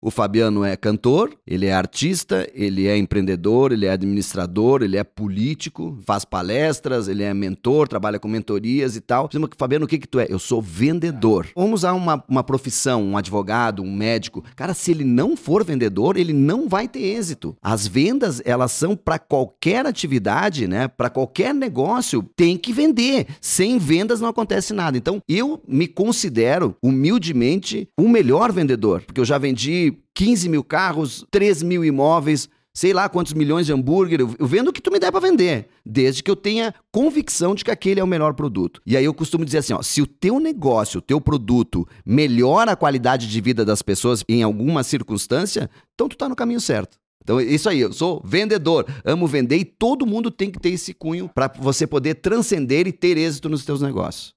O Fabiano é cantor, ele é artista, ele é empreendedor, ele é administrador, ele é político, faz palestras, ele é mentor, trabalha com mentorias e tal. Fabiano, o que que tu é? Eu sou vendedor. Vamos usar uma, uma profissão, um advogado, um médico. Cara, se ele não for vendedor, ele não vai ter êxito. As vendas, elas são para qualquer atividade, né? Para qualquer negócio, tem que vender. Sem vendas não acontece nada. Então, eu me considero humildemente o melhor vendedor, porque eu já vendi 15 mil carros, 3 mil imóveis, sei lá quantos milhões de hambúrguer. Eu vendo o que tu me der para vender, desde que eu tenha convicção de que aquele é o melhor produto. E aí eu costumo dizer assim, ó, se o teu negócio, o teu produto melhora a qualidade de vida das pessoas em alguma circunstância, então tu tá no caminho certo. Então, isso aí, eu sou vendedor, amo vender e todo mundo tem que ter esse cunho para você poder transcender e ter êxito nos teus negócios.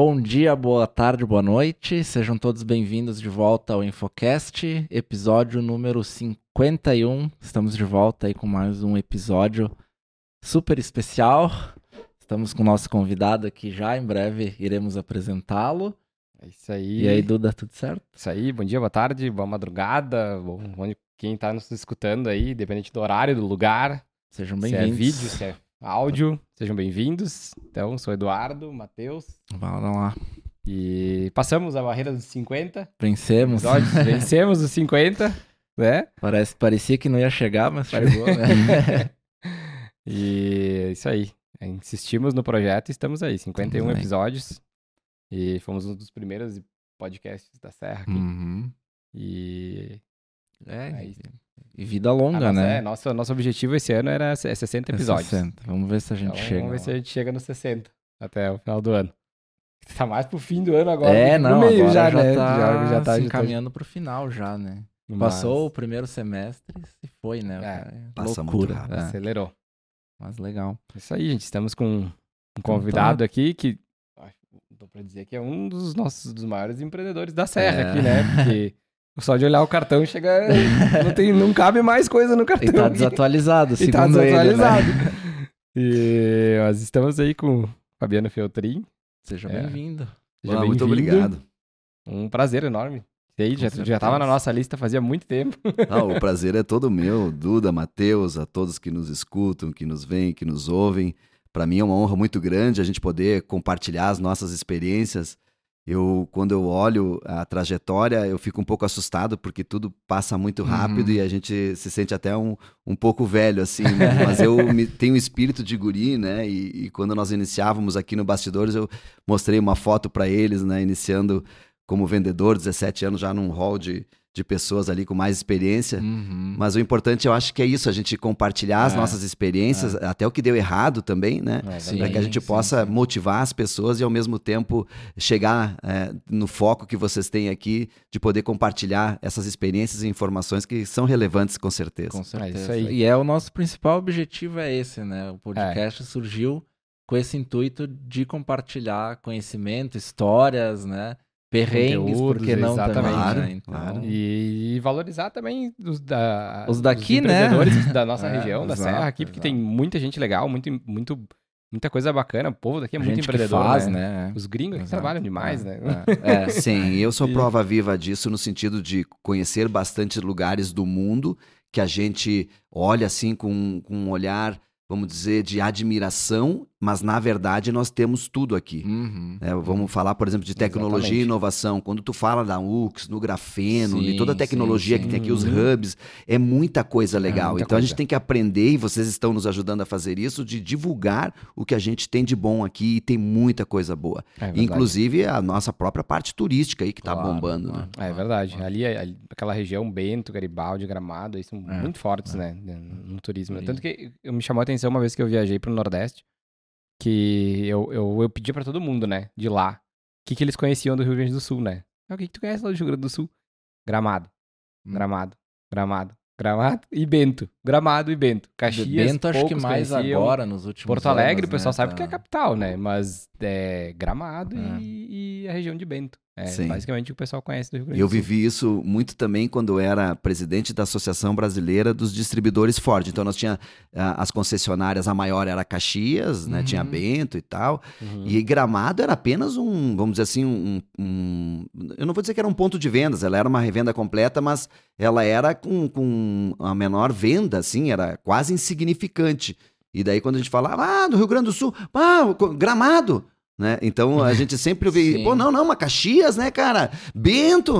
Bom dia, boa tarde, boa noite. Sejam todos bem-vindos de volta ao Infocast, episódio número 51. Estamos de volta aí com mais um episódio super especial. Estamos com o nosso convidado aqui já, em breve iremos apresentá-lo. É isso aí. E aí, Duda, tudo certo? Isso aí, bom dia, boa tarde, boa madrugada, bom, quem está nos escutando aí, dependente do horário, do lugar. Sejam bem-vindos. Se é vídeo, se é áudio. Sejam bem-vindos. Então, sou Eduardo, Matheus. Vamos lá. E passamos a barreira dos 50. Vencemos. Episódios. Vencemos os 50, né? Parece, parecia que não ia chegar, mas chegou, né? e é isso aí. Insistimos no projeto e estamos aí. 51 estamos episódios. E fomos um dos primeiros podcasts da Serra aqui. Uhum. E... É, é isso. E vida longa, ah, né? É, nosso, nosso objetivo esse ano era 60 é episódios. 60. Vamos ver se a gente então, chega. Vamos ver lá. se a gente chega nos 60 até o final do ano. Tá mais pro fim do ano agora. É, não, no meio já, já, né? tá, já, já tá se encaminhando pro final já, né? Mas... Passou o primeiro semestre e foi, né? É, passa loucura. muito rápido. É. Acelerou. Mas legal. Isso aí, gente. Estamos com um convidado então, aqui que dou pra dizer que é um dos nossos dos maiores empreendedores da Serra é. aqui, né? Porque Só de olhar o cartão chega. não, tem, não cabe mais coisa no cartão. E tá desatualizado, segundo e tá desatualizado. Ele, né? E nós estamos aí com o Fabiano Feltrin. Seja é. bem-vindo. Seja bem muito obrigado. Um prazer enorme. Aí, já, já tava na nossa lista fazia muito tempo. Não, o prazer é todo meu, Duda, Matheus, a todos que nos escutam, que nos veem, que nos ouvem. Para mim é uma honra muito grande a gente poder compartilhar as nossas experiências eu quando eu olho a trajetória, eu fico um pouco assustado porque tudo passa muito rápido uhum. e a gente se sente até um, um pouco velho, assim, né? mas eu me, tenho um espírito de guri, né? E, e, quando nós iniciávamos aqui no Bastidores, eu mostrei uma foto para eles, né? Iniciando como vendedor, 17 anos já num hall de, de pessoas ali com mais experiência. Uhum. Mas o importante eu acho que é isso, a gente compartilhar é, as nossas experiências, é. até o que deu errado também, né? É, para que a gente sim, possa sim. motivar as pessoas e ao mesmo tempo chegar é, no foco que vocês têm aqui de poder compartilhar essas experiências e informações que são relevantes com certeza. Com certeza. É e é o nosso principal objetivo é esse, né? O podcast surgiu com esse intuito de compartilhar conhecimento, histórias, né? Perrengues, porque não exatamente, também, claro, né? Então, claro. E valorizar também os, da, os daqui, os né? da nossa é, região, da exato, Serra aqui, porque exato. tem muita gente legal, muito, muito, muita coisa bacana. O povo daqui é muito empreendedor, faz, né? né? Os gringos aqui trabalham demais, é, né? É. é. Sim, eu sou prova viva disso no sentido de conhecer bastante lugares do mundo que a gente olha assim com, com um olhar vamos dizer, de admiração, mas na verdade nós temos tudo aqui. Uhum. É, vamos falar, por exemplo, de tecnologia Exatamente. e inovação. Quando tu fala da UX, no grafeno, sim, de toda a tecnologia sim, sim. que tem aqui, os hubs, é muita coisa é legal. É muita então coisa. a gente tem que aprender, e vocês estão nos ajudando a fazer isso, de divulgar o que a gente tem de bom aqui e tem muita coisa boa. É Inclusive a nossa própria parte turística aí que está claro, bombando. Né? É verdade. Ali, ali, aquela região, Bento, Garibaldi, Gramado, aí são é, muito fortes, é. né, no turismo. Tanto que me chamou a atenção uma vez que eu viajei pro Nordeste, que eu, eu, eu pedi para todo mundo, né, de lá, o que, que eles conheciam do Rio Grande do Sul, né? Ah, o que, que tu conhece lá do Rio Grande do Sul? Gramado. Hum. Gramado. Gramado. Gramado e Bento. Gramado e Bento. Caxias, Bento acho que mais conheciam. agora, nos últimos Porto Alegre, anos, o pessoal né? sabe tá... que é a capital, né? Mas é Gramado é. E, e, a região de Bento. É Sim. basicamente o que o pessoal conhece do Rio Grande Eu do Sul. vivi isso muito também quando eu era presidente da Associação Brasileira dos Distribuidores Ford. Então nós tinha ah, as concessionárias, a maior era Caxias, né? Uhum. Tinha Bento e tal. Uhum. E Gramado era apenas um, vamos dizer assim, um, um- Eu não vou dizer que era um ponto de vendas, ela era uma revenda completa, mas ela era com, com a menor venda, assim, era quase insignificante. E daí quando a gente falava, ah, do Rio Grande do Sul, ah, Gramado. Né? Então a gente sempre Sim. pô, não, não, uma Caxias, né, cara? Bento?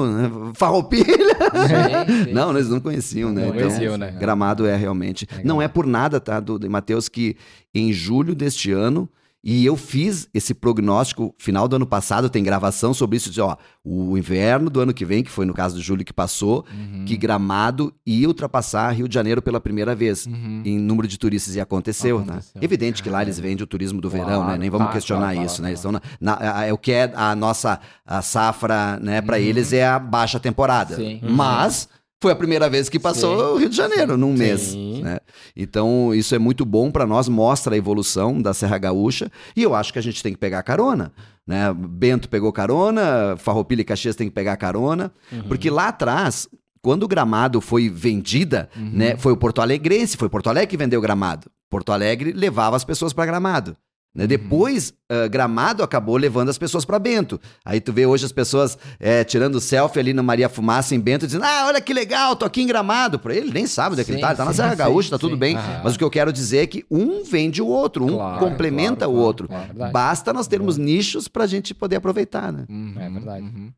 Farroupilha. Sim, sim. Não, eles não conheciam, né? Não Então, conheciam, né? Gramado é realmente. Legal. Não é por nada, tá, do, do Matheus, que em julho deste ano, e eu fiz esse prognóstico, final do ano passado, tem gravação sobre isso, de, ó, o inverno do ano que vem, que foi no caso do julho que passou, Uhum. que Gramado ia ultrapassar Rio de Janeiro pela primeira vez. Uhum. Em número de turistas e aconteceu, Aconteceu. né? Evidente que lá eles vendem o turismo do Claro, verão, né? Nem vamos claro, questionar claro, isso, claro, né? Eles estão na, na- é o que é a nossa a safra, né? Para eles é a baixa temporada. Uhum. Sim. Mas foi a primeira vez que passou Sim. o Rio de Janeiro num mês. Né? Então isso é muito bom para nós, mostra a evolução da Serra Gaúcha e eu acho que a gente tem que pegar carona. Né? Bento pegou carona, Farroupilha e Caxias tem que pegar carona, Uhum. porque lá atrás, quando o Gramado foi vendida, né, foi o Porto Alegrense, foi Porto Alegre que vendeu o Gramado. Porto Alegre levava as pessoas para Gramado. Né? Depois, ah, Gramado acabou levando as pessoas para Bento. Aí tu vê hoje as pessoas eh, tirando selfie ali na Maria Fumaça em Bento, dizendo: Ah, olha que legal, tô aqui em Gramado. Pra ele nem sabe onde é que ele Sim, tá, ele tá na sim, Serra sim, Gaúcha, tá sim. tudo bem. Aham. Mas o que eu quero dizer é que um vende o outro, um Claro, complementa claro, o outro. claro. Verdade. Basta nós termos nichos pra gente poder aproveitar, né? Uhum, É verdade. uhum.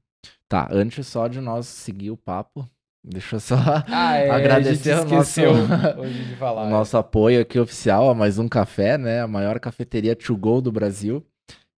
Tá, antes só de nós seguir o papo, deixa eu só Ah, é, agradecer o nosso- esqueceu hoje de falar. o nosso apoio aqui oficial a mais um café, né? A maior cafeteria to go do Brasil.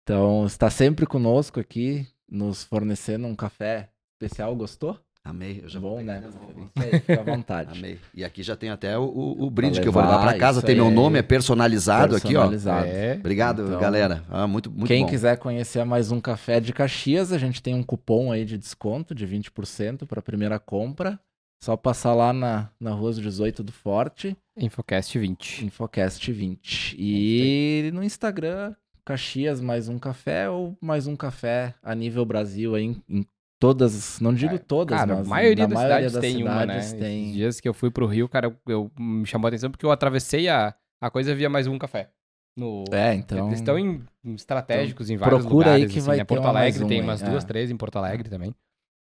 Então, está sempre conosco aqui, nos fornecendo um café especial. Gostou? Amei, eu já Bom, vou né? Isso aí, fica à vontade. Amei. E aqui já tem até o, o- o brinde que eu vou levar pra casa. Tem meu aí. nome, é personalizado, aqui, ó. Personalizado. É. Obrigado, Então, galera. Ah, muito, muito Quem bom. quiser conhecer mais um café de Caxias, a gente tem um cupom aí de desconto de 20% para a primeira compra. Só passar lá na, na Rua dos 18 do Forte, Infocast 20. Infocast 20. E no Instagram, Caxias mais um café ou mais um café a nível Brasil aí em, em todas, não digo todas, Cara, mas a maioria das maioria cidades das tem uma, né? cidades tem. Dias que eu fui pro Rio, cara, eu, eu- me chamou a atenção porque eu atravessei a, a coisa via mais um café. No, É, então. Eles estão em estratégicos em vários procura aí lugares. que assim, vai né? Porto Alegre um tem aí, umas é. duas, três em Porto Alegre também.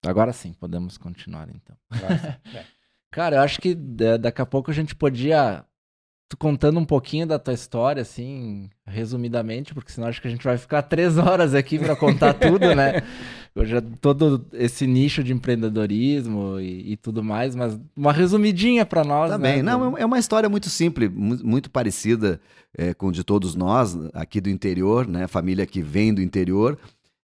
Agora sim, podemos continuar então. Agora, é. Cara, eu acho que da- daqui a pouco a gente podia. Tu contando um pouquinho da tua história, assim, resumidamente, porque senão acho que a gente vai ficar três horas aqui pra contar tudo, né? Já, todo esse nicho de empreendedorismo e, e tudo mais, mas uma resumidinha pra nós, Também. né? Não, é uma história muito simples, mu- muito parecida é, com de todos nós aqui do interior, né? Família que vem do interior.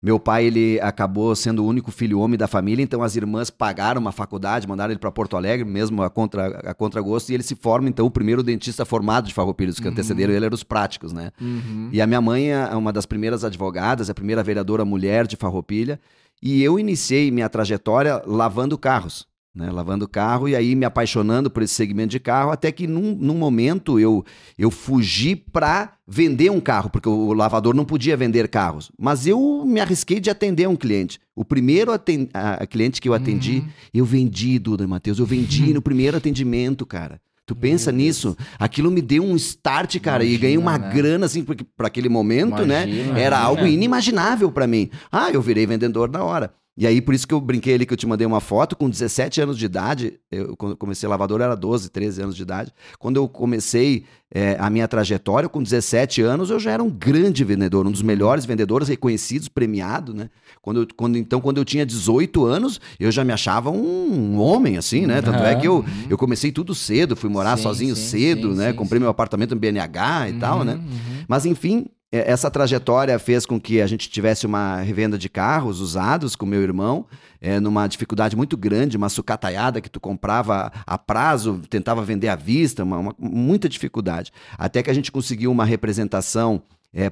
Meu pai, ele acabou sendo o único filho homem da família, então as irmãs pagaram uma faculdade, mandaram ele para Porto Alegre, mesmo a contra a contragosto, e ele se forma, então, o primeiro dentista formado de Farroupilha, os que Uhum. antecederam ele eram os práticos, né? Uhum. E a minha mãe é uma das primeiras advogadas, a primeira vereadora mulher de Farroupilha. E eu iniciei minha trajetória lavando carros. Né, lavando carro e aí me apaixonando por esse segmento de carro, até que num, num momento eu, eu fugi para vender um carro, porque o lavador não podia vender carros. Mas eu me arrisquei de atender um cliente. O primeiro aten- a, a cliente que eu atendi, Uhum. eu vendi, Duda Matheus, eu vendi no primeiro atendimento, cara. Tu pensa nisso? Aquilo me deu um start, cara, e ganhei uma Imagina, né? grana, assim, porque para aquele momento, né? Imagina, Era imagina. algo inimaginável para mim. Ah, eu virei vendedor na hora. E aí, por isso que eu brinquei ali que eu te mandei uma foto, com 17 anos de idade, eu quando eu comecei lavador era 12, 13 anos de idade. Quando eu comecei eh, a minha trajetória, com 17 anos, eu já era um grande vendedor, um dos melhores vendedores reconhecidos, premiado, né? Quando, eu- quando, então, quando eu tinha 18 anos, eu já me achava um homem, assim, né? Tanto é que eu, eu comecei tudo cedo, fui morar Sim, sozinho sim, cedo, sim, né? Comprei meu apartamento no BNH e tal, né? Uhum. Mas enfim, é, essa trajetória fez com que a gente tivesse uma revenda de carros usados com meu irmão, é, numa dificuldade muito grande, uma sucataiada que tu comprava a prazo, tentava vender à vista, uma, uma- muita dificuldade. Até que a gente conseguiu uma representação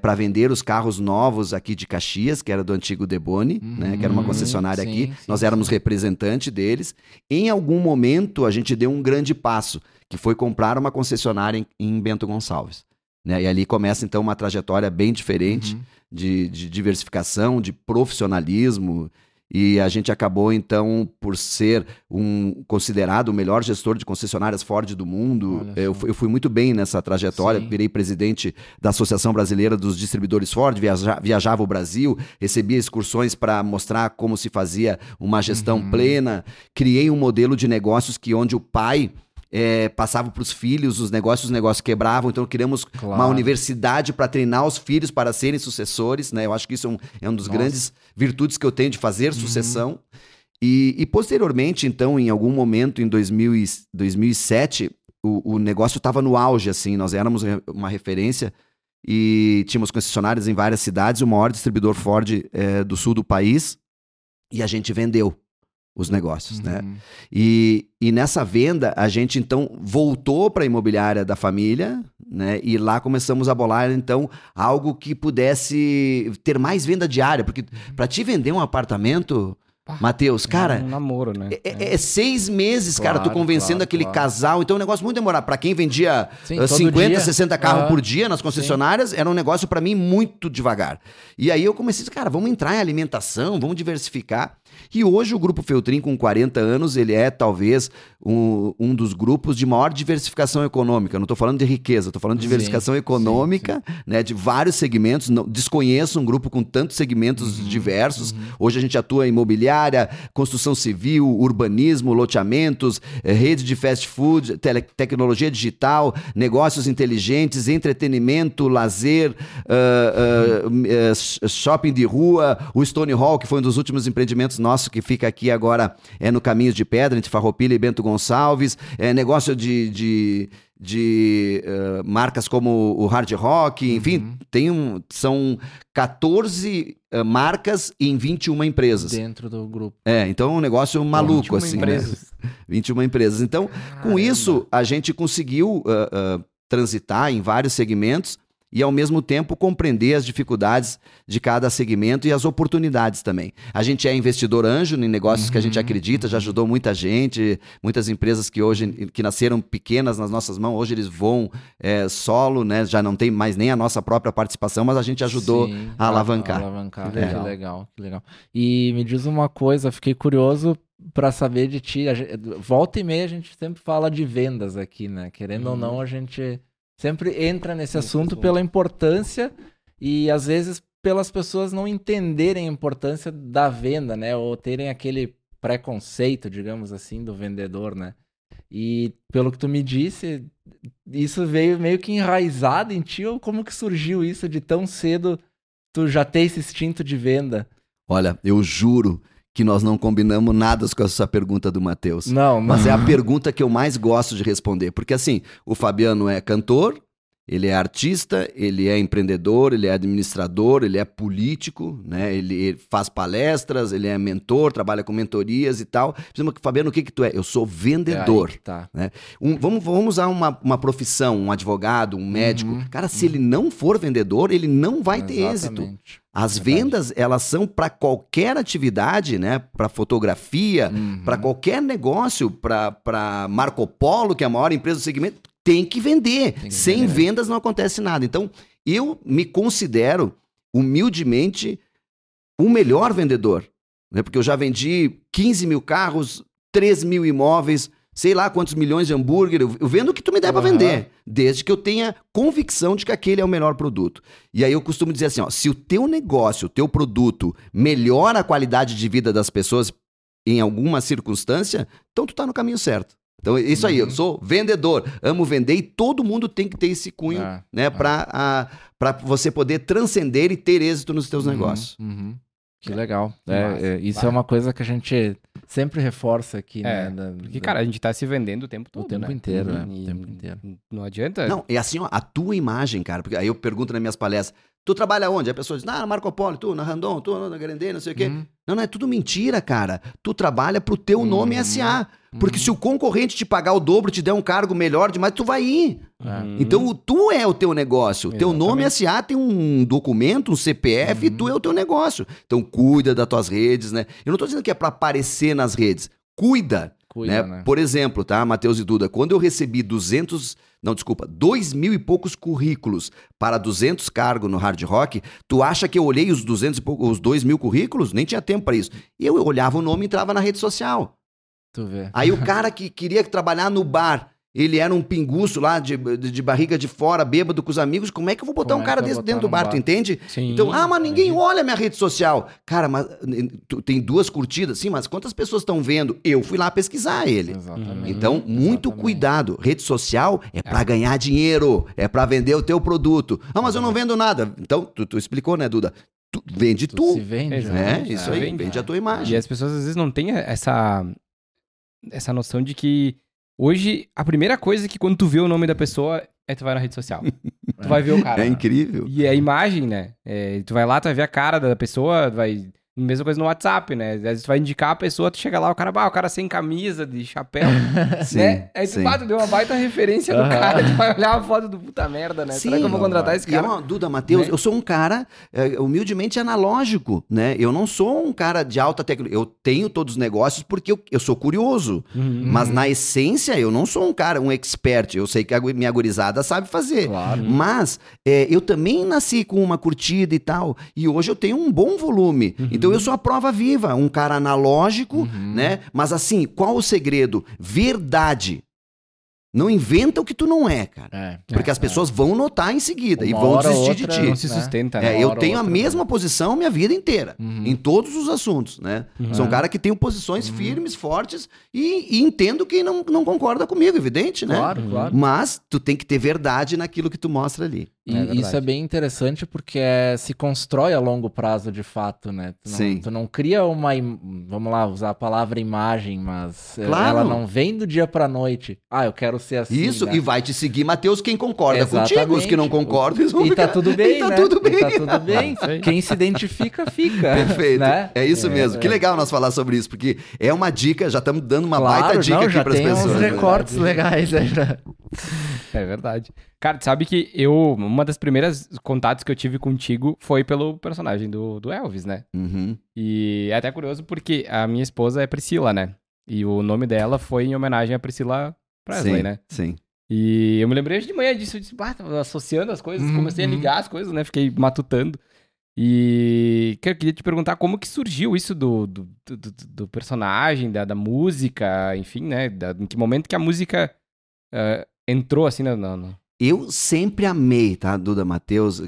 para vender os carros novos aqui de Caxias, que era do antigo Deboni, né, que era uma Uhum, concessionária sim, aqui. sim, Nós éramos sim. representante deles. Em algum momento a gente deu um grande passo, que foi comprar uma concessionária em, em Bento Gonçalves. Né? E ali começa então uma trajetória bem diferente Uhum. de, de diversificação, de profissionalismo. E a gente acabou, então, por ser um considerado o melhor gestor de concessionárias Ford do mundo. Eu, eu, fui muito bem nessa trajetória, Sim. virei presidente da Associação Brasileira dos Distribuidores Ford, viaja, viajava o Brasil, recebia excursões para mostrar como se fazia uma gestão uhum. plena. Criei um modelo de negócios que onde o pai é, passava para os filhos os negócios, os negócios quebravam. Então criamos claro. uma universidade para treinar os filhos para serem sucessores. Né? Eu acho que isso é um, é um dos Nossa. grandes virtudes que eu tenho de fazer uhum. sucessão. E, e, posteriormente, então, em algum momento em 2000 e, 2007, o, o negócio estava no auge, assim, nós éramos uma referência e tínhamos concessionárias em várias cidades, o maior distribuidor Ford é, do sul do país, e a gente vendeu os negócios, né? uhum. né? E, e nessa venda, a gente então voltou para a imobiliária da família, né? E lá começamos a bolar então algo que pudesse ter mais venda diária, porque para te vender um apartamento, Matheus, cara. É um namoro, né? É, é, é seis meses, claro, cara, tu convencendo claro, aquele claro. casal. Então é um negócio muito demorado. Para quem vendia Sim, 50, dia. 60 carros uhum. por dia nas concessionárias, Sim. era um negócio para mim muito devagar. E aí eu comecei cara, vamos entrar em alimentação, vamos diversificar. E hoje o Grupo Feltrin, com 40 anos, ele é talvez um, um dos grupos de maior diversificação econômica. não estou falando de riqueza, estou falando de diversificação sim, econômica, sim, sim. Né, de vários segmentos. Não, desconheço um grupo com tantos segmentos uhum, diversos. Uhum. Hoje a gente atua em imobiliária, construção civil, urbanismo, loteamentos, eh, rede de fast food, tele, tecnologia digital, negócios inteligentes, entretenimento, lazer, uh, uh, uh, shopping de rua, o Stone Hall, que foi um dos últimos empreendimentos nosso que fica aqui agora é no Caminhos de Pedra, entre Farroupilha e Bento Gonçalves. É negócio de, de, de uh, marcas como o Hard Rock, enfim, uhum. tem um, são 14 uh, marcas em 21 empresas. Dentro do grupo. É, então é um negócio maluco, 21 assim. Né? Empresas. Né? 21 empresas. Então, Caramba. com isso, a gente conseguiu uh, transitar em vários segmentos e ao mesmo tempo compreender as dificuldades de cada segmento e as oportunidades também. A gente é investidor anjo em negócios uhum. que a gente uhum. acredita, já ajudou muita gente, muitas empresas que hoje que nasceram pequenas nas nossas mãos, hoje eles vão é, solo, né? Já não tem mais nem a nossa própria participação, mas a gente ajudou Sim, a alavancar. A alavancar. Que, é. que legal, que legal. E me diz uma coisa, fiquei curioso para saber de ti. Gente, volta e meia a gente sempre fala de vendas aqui, né? Querendo uhum. ou não, a gente sempre entra nesse assunto pela importância e às vezes pelas pessoas não entenderem a importância da venda, né? Ou terem aquele preconceito, digamos assim, do vendedor, né? E pelo que tu me disse, isso veio meio que enraizado em ti, ou como que surgiu isso de tão cedo tu já ter esse instinto de venda? Olha, eu juro que nós não combinamos nada com essa pergunta do Matheus. Não, mas é a pergunta que eu mais gosto de responder, porque assim, o Fabiano é cantor, ele é artista, ele é empreendedor, ele é administrador, ele é político, né? Ele, ele faz palestras, ele é mentor, trabalha com mentorias e tal. Fabiano, o que que tu é? Eu sou vendedor. É tá. né? Um, vamos, vamos usar uma, uma profissão, um advogado, um médico. Uhum, Cara, se ele não for vendedor, ele não vai Exatamente. ter êxito. As Verdade. vendas, elas são para qualquer atividade, né? Para fotografia, uhum. para qualquer negócio, para Marco Polo, que é a maior empresa do segmento tem que vender. Tem que Sem vender. vendas não acontece nada. Então, eu me considero, humildemente, o melhor vendedor. Né? Porque eu já vendi 15 mil carros, 3 mil imóveis, sei lá quantos milhões de hambúrguer. Eu, vendo o que tu me der uhum. para vender. Desde que eu tenha convicção de que aquele é o melhor produto. E aí eu costumo dizer assim: ó, se o teu negócio, o teu produto melhora a qualidade de vida das pessoas em alguma circunstância, então tu tá no caminho certo. Então, é isso aí, uhum. eu sou vendedor, amo vender e todo mundo tem que ter esse cunho, é, né, é. para você poder transcender e ter êxito nos seus uhum, negócios. Uhum. Que legal. É, é, isso é uma coisa que a gente sempre reforça aqui, é, né? Da, porque, da... cara, a gente tá se vendendo o tempo todo. O tempo né? inteiro, né? O tempo inteiro. Não adianta. Não, é assim, ó, a tua imagem, cara, porque aí eu pergunto nas minhas palestras, Tu trabalha onde? A pessoa diz, ah, Marco Polo, tu, na Randon, tu, na Grandê, não sei o quê. Uhum. Não, não, é tudo mentira, cara. Tu trabalha pro teu nome uhum. SA. Porque uhum. se o concorrente te pagar o dobro, te der um cargo melhor demais, tu vai ir. Uhum. Então, tu é o teu negócio. O teu nome SA tem um documento, um CPF, e tu é o teu negócio. Então, cuida das tuas redes, né? Eu não tô dizendo que é para aparecer nas redes. Cuida. Cuida, né? né? Por exemplo, tá, Matheus e Duda, quando eu recebi 200, não, desculpa, 2 mil e poucos currículos para 200 cargos no Hard Rock, tu acha que eu olhei os 200 e poucos, os 2 mil currículos? Nem tinha tempo para isso. Eu olhava o nome e entrava na rede social. Tu vê. Aí o cara que queria trabalhar no bar, ele era um pinguço lá de, de, barriga de fora, bêbado com os amigos, como é que eu vou botar Como um é cara desse dentro do bar, num tu bar? entende? Sim. Então, ah, mas ninguém olha minha rede social. Cara, mas tu tem duas curtidas? Sim, mas quantas pessoas estão vendo? Eu fui lá pesquisar ele. Exatamente. Então, muito Exatamente. cuidado. Rede social é pra ganhar dinheiro, é pra vender o teu produto. Ah, mas eu não vendo nada. Então, tu, tu explicou, né, Duda? Tu vende Tu tu. se vende, Exato. né? Isso É, aí, vende, vende a tua E imagem. as pessoas às vezes não têm essa, essa noção de que hoje a primeira coisa que quando tu vê o nome da pessoa é tu vai na rede social. tu vai ver o cara. É incrível. E a imagem, né? É, tu vai lá, tu vai ver a cara da pessoa, vai. Mesma coisa no WhatsApp, né? Às vezes tu vai indicar a pessoa, tu chega lá, o cara, bah, o cara sem camisa, de chapéu, Sim, né? Aí tu, sim. bah, tu deu uma baita referência do cara, tu vai olhar a foto do puta merda, né? Será que eu vou Sim. contratar esse E, cara? ó, Duda, Matheus, Né? eu sou um cara é, humildemente analógico, né? Eu não sou um cara de alta tecnologia. Eu tenho todos os negócios porque eu, eu sou curioso. Uhum. Mas na essência, eu não sou um cara, um expert. Eu sei que a minha gurizada sabe fazer. Claro. Mas é, eu também nasci com uma curtida e tal. E hoje eu tenho um bom volume. Uhum. Então eu sou a prova viva, um cara analógico, Uhum. né? Mas assim, qual o segredo? Verdade. Não inventa o que tu não é, cara. É. Porque É, as pessoas vão notar em seguida e Uma vão hora ou desistir de Não ti. se né? sustenta, É, né? eu tenho a outra, mesma posição minha vida inteira, Uhum. em todos os assuntos, né? Uhum. Sou um É. cara que tem posições firmes, fortes e, e entendo quem não, não concorda comigo, evidente, né? Claro, Uhum. claro. Mas tu tem que ter verdade naquilo que tu mostra ali. E É isso é bem interessante porque é- se constrói a longo prazo de fato, né? Tu não, Sim. tu não cria uma. Vamos lá, usar a palavra imagem, mas eh, Claro. ela não vem do dia pra noite. Ah, eu quero ser assim. Isso, né? e vai te seguir, Matheus, quem concorda contigo. Os que não Exatamente. concordam, eles vão E tá ficar- tudo bem, E tá né? tudo bem. E tá tudo bem. Quem se identifica, fica. Perfeito. Né? É isso É, mesmo. Que é. legal nós falar sobre isso, porque é uma dica, já estamos dando uma Claro, baita dica não, aqui já para as tem pessoas. uns né? recortes legais aí. pra- É verdade. Cara, tu sabe que eu. Uma das primeiras contatos que eu tive contigo foi pelo personagem do, do Elvis, né? Uhum. E é até curioso porque a minha esposa é Priscila, né? E o nome dela foi em homenagem a Priscila Presley, sim, né? Sim. E eu me lembrei hoje de manhã disso, eu disse, bah, associando as coisas, comecei a uhum. ligar as coisas, né? Fiquei matutando. E eu queria te perguntar como que surgiu isso do, do, do, do- personagem, da, da música, enfim, né? Da- em que momento que a música eh, entrou assim na. Eu sempre amei, tá, Duda Matheus?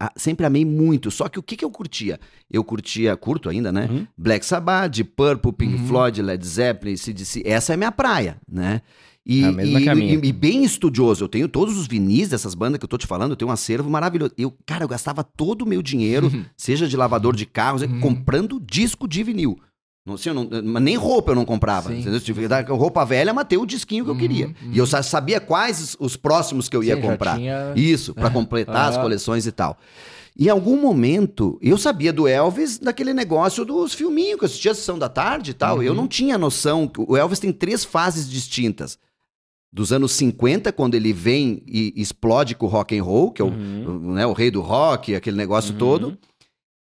ah, Sempre amei muito. Só que o que, que eu curtia? Eu curtia, curto ainda, né? Uhum. Black Sabbath, Purple, Pink Uhum. Floyd, Led Zeppelin, CDC. Essa é a minha praia, né? E, É e- e- e bem estudioso. Eu tenho todos os vinis dessas bandas que eu tô te falando, eu tenho um acervo maravilhoso. Eu, cara, eu gastava todo o meu dinheiro, seja de lavador de carros, Uhum. comprando disco de vinil. Não, assim, eu não- nem roupa eu não comprava. Sim. entendeu? Eu tive que dar roupa velha, mas ter o disquinho que eu Uhum, queria. uhum. E eu sa- sabia quais os próximos que eu ia Sim, comprar. tinha- Isso, pra completar as coleções e tal. Em algum momento, eu sabia do Elvis daquele negócio dos filminhos que eu assistia a sessão da tarde e tal. Uhum. Eu não tinha noção. O Elvis tem três fases distintas. Dos anos 50, quando ele vem e explode com o rock and roll, que é o, Uhum. né, o rei do rock, aquele negócio Uhum. todo.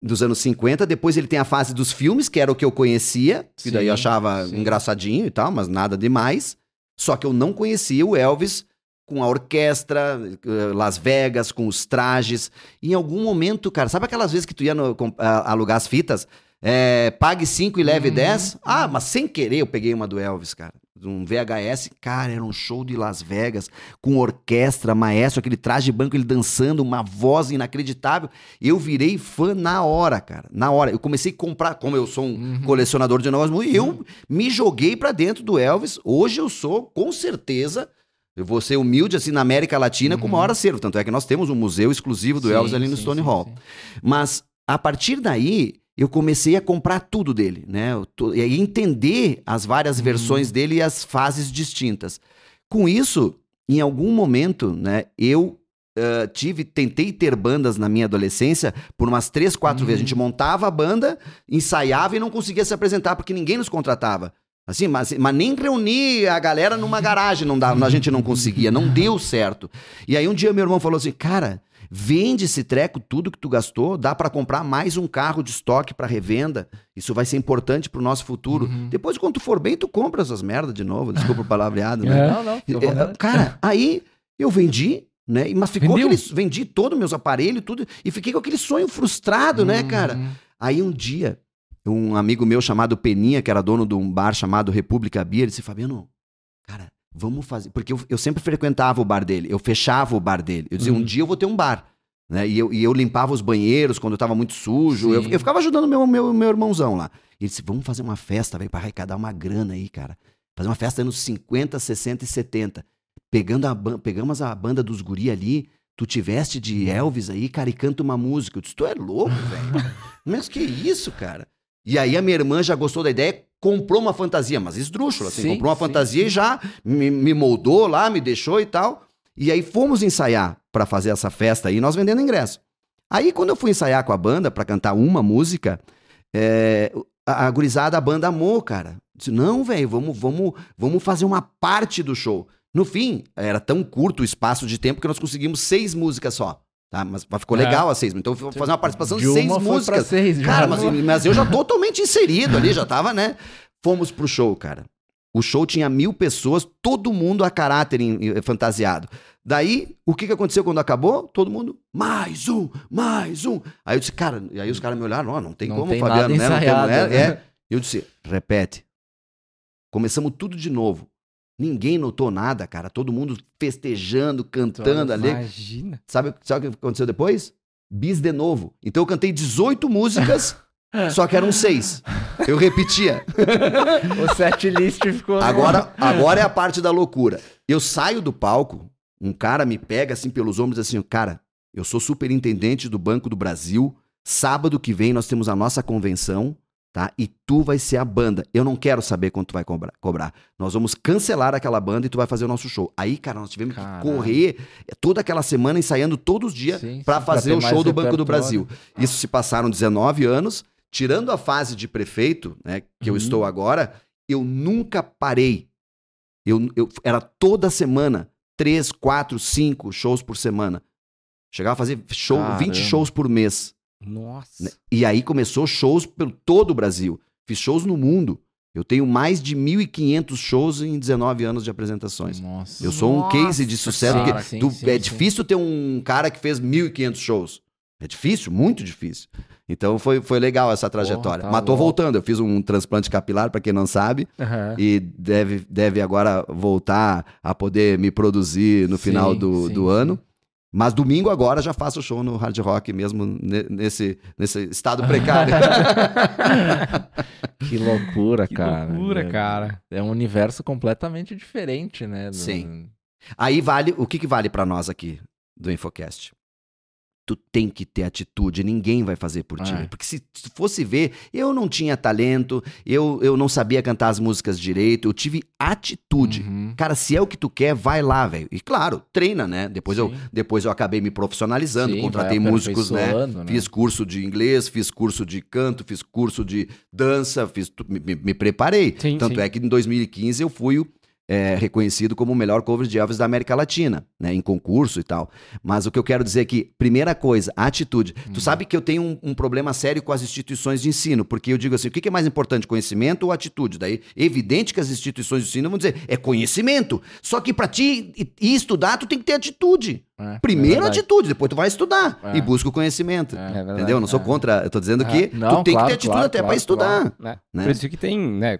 Dos anos 50, depois ele tem a fase dos filmes, que era o que eu conhecia, que daí eu achava sim. engraçadinho e tal, mas nada demais. Só que eu não conhecia o Elvis com a orquestra, eh, Las Vegas, com os trajes. E em algum momento, cara, sabe aquelas vezes que tu ia no- alugar as fitas? É, pague 5 e leve Uhum. 10? Ah, mas sem querer eu peguei uma do Elvis, cara. Um VHS, cara, era um show de Las Vegas, com orquestra, maestro, aquele traje de banco, ele dançando, uma voz inacreditável. Eu virei fã na hora, cara. Na hora. Eu comecei a comprar, como eu sou um Uhum. colecionador de novas músicas, eu me joguei pra dentro do Elvis. Hoje eu sou, com certeza, eu vou ser humilde assim na América Latina com o maior acervo. Tanto é que nós temos um museu exclusivo do Sim, Elvis ali no sim, Stone sim, Hall. Mas a partir daí, eu comecei a comprar tudo dele, né? E aí entender as várias Uhum. versões dele e as fases distintas. Com isso, em algum momento, né, eu ah, tive, tentei ter bandas na minha adolescência por umas três, quatro Uhum. vezes. A gente montava a banda, ensaiava e não conseguia se apresentar porque ninguém nos contratava. Assim, mas, mas nem reunir a galera numa garagem não dá, a gente não conseguia, não deu certo. E aí um dia meu irmão falou assim, cara, vende esse treco, tudo que tu gastou, dá para comprar mais um carro de estoque para revenda. Isso vai ser importante pro nosso futuro. Uhum. Depois, quando tu for bem, tu compra essas merdas de novo. Desculpa o palavreado, né? Não, não. à É. Cara, aí eu vendi, né? Mas ficou Vendeu? aquele. Vendi todos meus aparelhos, tudo. E fiquei com aquele sonho frustrado, né, cara? Uhum. Aí um dia, um amigo meu chamado Peninha, que era dono de um bar chamado República Beer, disse: Fabiano, cara, vamos fazer. Porque eu, eu sempre frequentava o bar dele, eu fechava o bar dele. Eu dizia: Uhum. um dia eu vou ter um bar. Né? E, eu, e eu limpava os banheiros quando eu tava muito sujo. Eu, eu ficava ajudando meu, meu, meu irmãozão lá. Ele disse: vamos fazer uma festa, velho, pra arrecadar uma grana aí, cara. Fazer uma festa nos 50, 60 e 70. Pegando a, pegamos a banda dos guri ali. Tu tiveste de Elvis aí, cara, e canta uma música. Eu disse, tu é louco, velho. Mas que isso, cara? E aí a minha irmã já gostou da ideia, comprou uma fantasia, mas esdrúxula, assim, Sim, comprou uma sim, fantasia e já me, me moldou lá, me deixou e tal. E aí fomos ensaiar pra fazer essa festa aí, nós vendendo ingresso. Aí quando eu fui ensaiar com a banda pra cantar uma música, é, a, a gurizada, a banda amou, cara. Disse, não, velho, vamos, vamos, vamos fazer uma parte do show. No fim, era tão curto o espaço de tempo que nós conseguimos seis músicas só. Tá? Mas, ficou É. legal as seis. Então eu vou fazer uma participação de, De seis músicas. seis. Cara, mas, mas eu já totalmente inserido ali, já tava, né? Fomos pro show, cara. O show tinha mil pessoas, todo mundo a caráter em- fantasiado. Daí, o que, que aconteceu quando acabou? Todo mundo, mais um, mais um. Aí eu disse, cara, e aí os caras me olharam, ó, não tem Não como, tem Fabiano, né? Não tem, ensaiado, né? é. Eu disse, repete. Começamos tudo de novo. Ninguém notou nada, cara. Todo mundo festejando, cantando ali. Imagina. Sabe, sabe o que aconteceu depois? Bis de novo. Então eu cantei 18 músicas, só que eram seis. Eu repetia. O set list ficou. Agora, agora é a parte da loucura. Eu saio do palco, um cara me pega assim pelos ombros e assim, cara, eu sou superintendente do Banco do Brasil. Sábado que vem nós temos a nossa convenção, tá? E tu vai ser a banda. Eu não quero saber quanto tu vai cobrar. cobrar. Nós vamos cancelar aquela banda e tu vai fazer o nosso show. Aí, cara, nós tivemos Caralho. que correr toda aquela semana ensaiando todos os dias para fazer ter o show do Banco do. Brasil. Isso se passaram 19 anos. Tirando a fase de prefeito, né, que eu Uhum. estou agora, eu nunca parei. Eu, eu- era toda semana, três, quatro, cinco shows por semana. Chegava a fazer show, Caramba. 20 shows por mês. Nossa. né? E aí começou shows pelo todo o Brasil. Fiz shows no mundo. Eu tenho mais de 1.500 shows em 19 anos de apresentações. Nossa. Eu sou um case de Nossa, sucesso. cara, porque sim, tu- sim, é sim. difícil ter um cara que fez 1.500 shows. É difícil, muito difícil. Então foi, foi legal essa trajetória. tá Mas tô louco. voltando. Eu fiz um transplante capilar, para quem não sabe, Aham. e deve, deve agora voltar a poder me produzir no Sim, final do, sim, do sim. ano. Mas domingo agora já faço show no Hard Rock, mesmo ne- nesse, nesse estado precário. Que loucura, Que cara. loucura, É- cara. É um universo completamente diferente, né? do- Sim. Aí vale, o que, que vale para nós aqui do Infocast? Tu tem que ter atitude, ninguém vai fazer por ti. É. Porque se fosse ver, eu não tinha talento, eu, eu não sabia cantar as músicas direito, eu tive atitude. Uhum. Cara, se é o que tu quer, vai lá, velho. E claro, treina, né? Depois, eu, depois eu acabei me profissionalizando, Sim, contratei músicos, né? aperfeiçoando, Fiz curso de inglês, fiz curso de canto, fiz curso de dança, fiz me, me- preparei. Sim, Tanto é que em 2015 eu fui o, é, reconhecido como o melhor cover de Elvis da América Latina, né? Em concurso e tal. Mas o que eu quero dizer é que, primeira coisa, atitude. Uhum. Tu sabe que eu tenho um, um problema sério com as instituições de ensino, porque eu digo assim, o que que é mais importante, conhecimento ou atitude? Daí, evidente que as instituições de ensino vão dizer, é conhecimento. Só que pra ti ir estudar, tu tem que ter atitude. É, Primeiro é atitude, depois tu vai estudar É. e busca o conhecimento. É. É verdade. Entendeu? Eu não sou É. contra, eu tô dizendo que É. Não, tu tem claro, que ter atitude claro, até pra claro, estudar. né? né? Por isso que tem, né,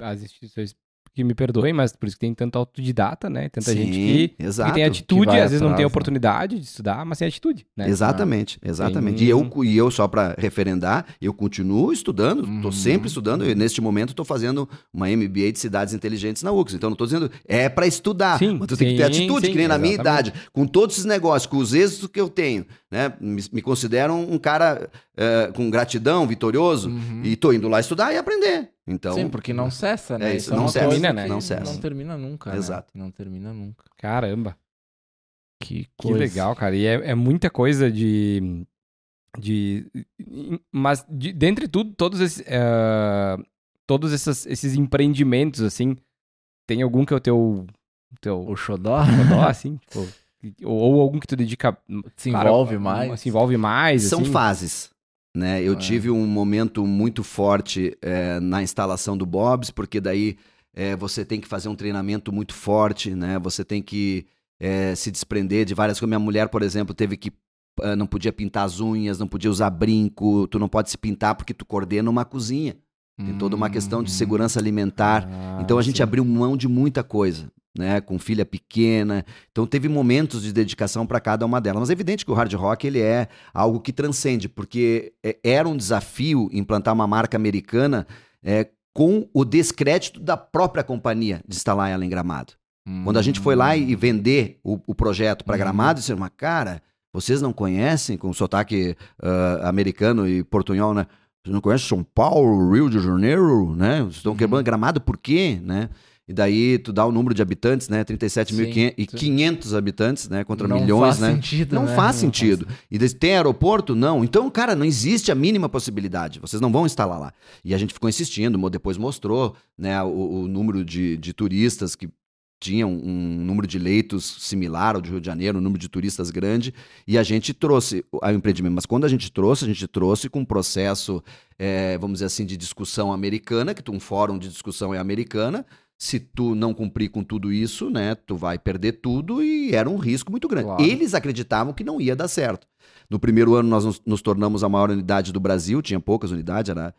as instituições que me perdoem, mas por isso que tem tanto autodidata, né? Tanta Sim, gente que, que exato. tem atitude, vai às vezes não tem né? oportunidade de estudar, mas tem atitude, né? Exatamente, exatamente. Tem- E, eu, e eu, só para referendar, eu continuo estudando, estou Uhum. sempre estudando. E neste momento estou fazendo uma MBA de cidades inteligentes na UX. Então não estou dizendo, é para estudar. Sim, mas tu tem que ter sim, atitude, sim, que nem na minha idade. Com todos esses negócios, com os êxitos que eu tenho, né? Me, me considero um cara eh, com gratidão, vitorioso. Uhum. E tô indo lá estudar e aprender. Então, Sim, porque não cessa, né? É isso, é não cessa, coisa né? que Não cessa. Não termina nunca, né? Exato. Não termina nunca. Caramba, Que que coisa. legal, cara. E é, é muita coisa de... de mas, de, dentre tudo, todos esses... eh, todos essas, esses empreendimentos, assim, tem algum que é o teu. teu O xodó xodó, assim? Tipo, ou, ou algum que tu dedica. se envolve a- mais. Se envolve mais. São assim. fases. Né? Eu É. tive um momento muito forte eh, na instalação do Bob's, porque daí eh, você tem que fazer um treinamento muito forte, né? Você tem que eh, se desprender de várias coisas. Minha mulher, por exemplo, teve que ah, não podia pintar as unhas, não podia usar brinco, tu não pode se pintar porque tu coordena uma cozinha. Tem toda uma questão de Hum. segurança alimentar. Ah, Então a gente sim. abriu mão de muita coisa, né? Com filha pequena. Então teve momentos de dedicação para cada uma delas. Mas é evidente que o hard rock ele é algo que transcende, porque é- era um desafio implantar uma marca americana é, com o descrédito da própria companhia de instalar ela em Gramado. Quando a gente foi lá e e vender o, o projeto para Uhum. Gramado, disseram, mas cara, vocês não conhecem, com sotaque ah, americano e portunhol, né? Vocês não conhecem São Paulo, Rio de Janeiro, né? Vocês estão Uhum. quebrando Gramado por quê, né? E daí tu dá o número de habitantes, né? 37.500 habitantes, né? Contra não milhões, faz né? Sentido, Não né? faz sentido. E daí, tem aeroporto? Não. Então, cara, não existe a mínima possibilidade. Vocês não vão instalar lá. E a gente ficou insistindo, depois mostrou né, o, o número de, de turistas que tinham um número de leitos similar ao de Rio de Janeiro, um número de turistas grande, e a gente trouxe o- empreendimento. Mas quando a gente trouxe, a gente trouxe com um processo, eh, vamos dizer assim, de discussão americana, que tu- um fórum de discussão é americana. Se tu não cumprir com tudo isso, né, tu vai perder tudo e era um risco muito grande. Claro. Eles acreditavam que não ia dar certo. No primeiro ano nós nos, nos tornamos a maior unidade do Brasil, tinha poucas unidades, era,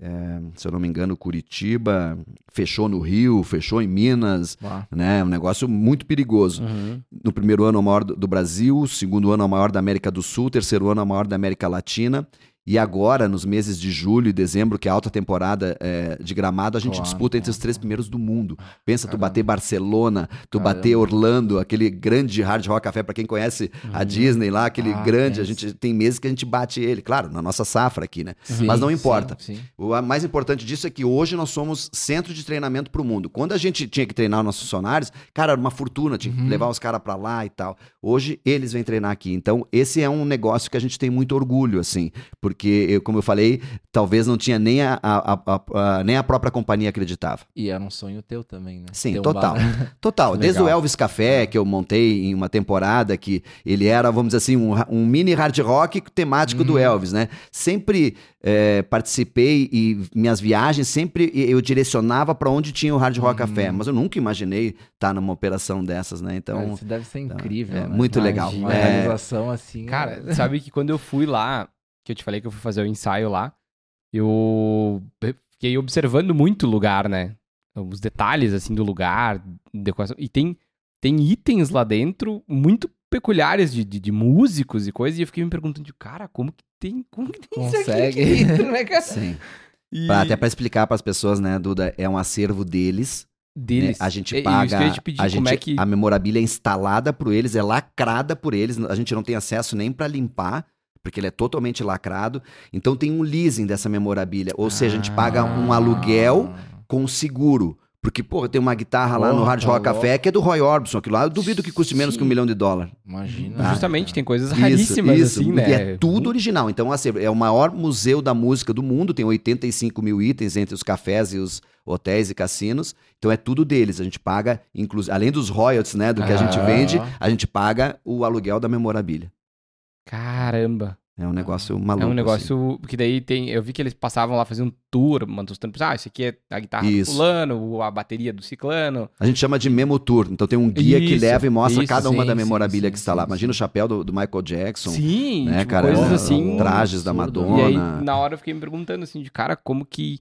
é, se eu não me engano, Curitiba, fechou no Rio, fechou em Minas, né, um negócio muito perigoso. Uhum. No primeiro ano, o maior do Brasil. Segundo ano, o maior da América do Sul. Terceiro ano, o maior da América Latina. E agora, nos meses de julho e dezembro, que é a alta temporada é, de gramado, a gente Claro, disputa entre os três primeiros do mundo. Pensa, tu Caramba. bater Barcelona, tu Caramba. bater Orlando, aquele grande Hard Rock Café, pra quem conhece a Disney lá, aquele Ah, grande, a conheço. gente tem meses que a gente bate ele, claro, na nossa safra aqui, né? sim, Mas não sim, importa. sim. O a- mais importante disso é que hoje nós somos centro de treinamento para o mundo. Quando a gente tinha que treinar os nossos funcionários, cara, era uma fortuna, tinha que Uhum. levar os caras para lá e tal. Hoje eles vêm treinar aqui. Então, esse é um negócio que a gente tem muito orgulho, assim, porque, eu, como eu falei, talvez não tinha nem a, a- a- a- a- nem a própria companhia acreditava. E era um sonho teu também, né? Sim, Ter um total. bar- Total. Desde o. Elvis Café, que eu montei em uma temporada, que ele era, vamos dizer assim, um, um mini hard rock temático do Uhum. Elvis, né? Sempre eh, participei e minhas viagens, sempre eu direcionava para onde tinha o Hard Rock Uhum. Café, mas eu nunca imaginei estar numa operação dessas, né? Cara, Então, isso deve ser incrível. é né? muito legal. Uma É. realização assim. Cara, sabe que quando eu fui lá, que eu te falei que eu fui fazer o ensaio lá, eu fiquei observando muito o lugar, né? Os detalhes, assim, do lugar, decoração. E tem, tem itens lá dentro muito peculiares de, de, de músicos e coisas, e eu fiquei me perguntando, cara, como que tem, como que tem Consegue. isso aqui né, cara? sim. E Pra- até para explicar para as pessoas, né, Duda, é um acervo deles. né? deles. A gente É, paga. pedir, a, como gente, é que... a memorabilia é instalada por eles, é lacrada por eles. A gente não tem acesso nem para limpar, porque ele é totalmente lacrado. Então tem um leasing dessa memorabilia. Ou seja, a gente paga um Ah. aluguel com seguro. Porque, pô, tem uma guitarra lá no Hard tá Rock Café que é do Roy Orbison. Aquilo lá eu duvido que custe menos que um milhão de dólares. Imagina. Tá. Justamente, tem coisas raríssimas, isso. assim, né? E é tudo original. Então, assim, é o maior museu da música do mundo. Tem 85 mil itens entre os cafés e os hotéis e cassinos. Então, é tudo deles. A gente paga, inclusive, além dos royalties, né, do que a gente Ah. vende, a gente paga o aluguel da memorabilia. Caramba. É um negócio maluco. É um assim. negócio que daí tem. Eu vi que eles passavam lá fazendo um tour, mostrando. Ah, esse aqui é a guitarra Isso. do fulano, a bateria do ciclano. A gente chama de Memo Tour. Então, tem um guia que Isso, leva e mostra isso, cada uma sim, da memorabilia sim, que está lá. Imagina o chapéu do, do Michael Jackson. Sim, né, tipo, cara? coisas É, assim. Trajes da absurdo. E aí, Madonna. na hora eu fiquei me perguntando assim, de cara, como que.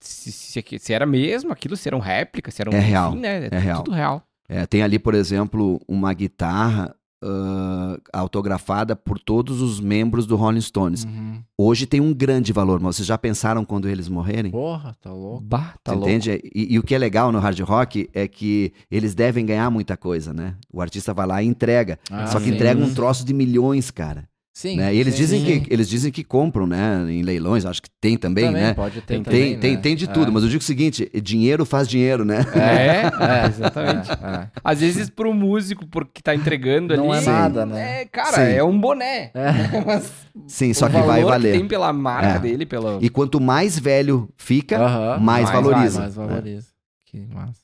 Se, se, se era mesmo aquilo, se eram réplicas, se eram. É real, Enfim, né? é real. Tudo real. É, tem ali, por exemplo, uma guitarra ah, autografada por todos os membros do Rolling Stones. Uhum. Hoje tem um grande valor, mas vocês já pensaram quando eles morrerem? Porra, tá louco. Bah, tá Você louco. entende? E, e o que é legal no hard rock é que eles devem ganhar muita coisa, né? O artista vai lá e entrega. Ah, Só que sim. entrega um troço de milhões, cara. Sim. né? E eles sim, dizem sim. que eles dizem que compram, né, em leilões, acho que tem também, Também, né? Pode ter Tem- também, Tem, né? tem de tudo, É. mas eu digo o seguinte, dinheiro faz dinheiro, né? É, É, exatamente. É, é. Às vezes pro músico, porque tá entregando Não ali. é nada, né? É, cara, Sim. é um boné. É. Mas Sim, só o que vai valer. Que tem pela marca É. dele, pelo. E quanto mais velho fica, Aham. mais, Mais valoriza. Mais valoriza. Que massa.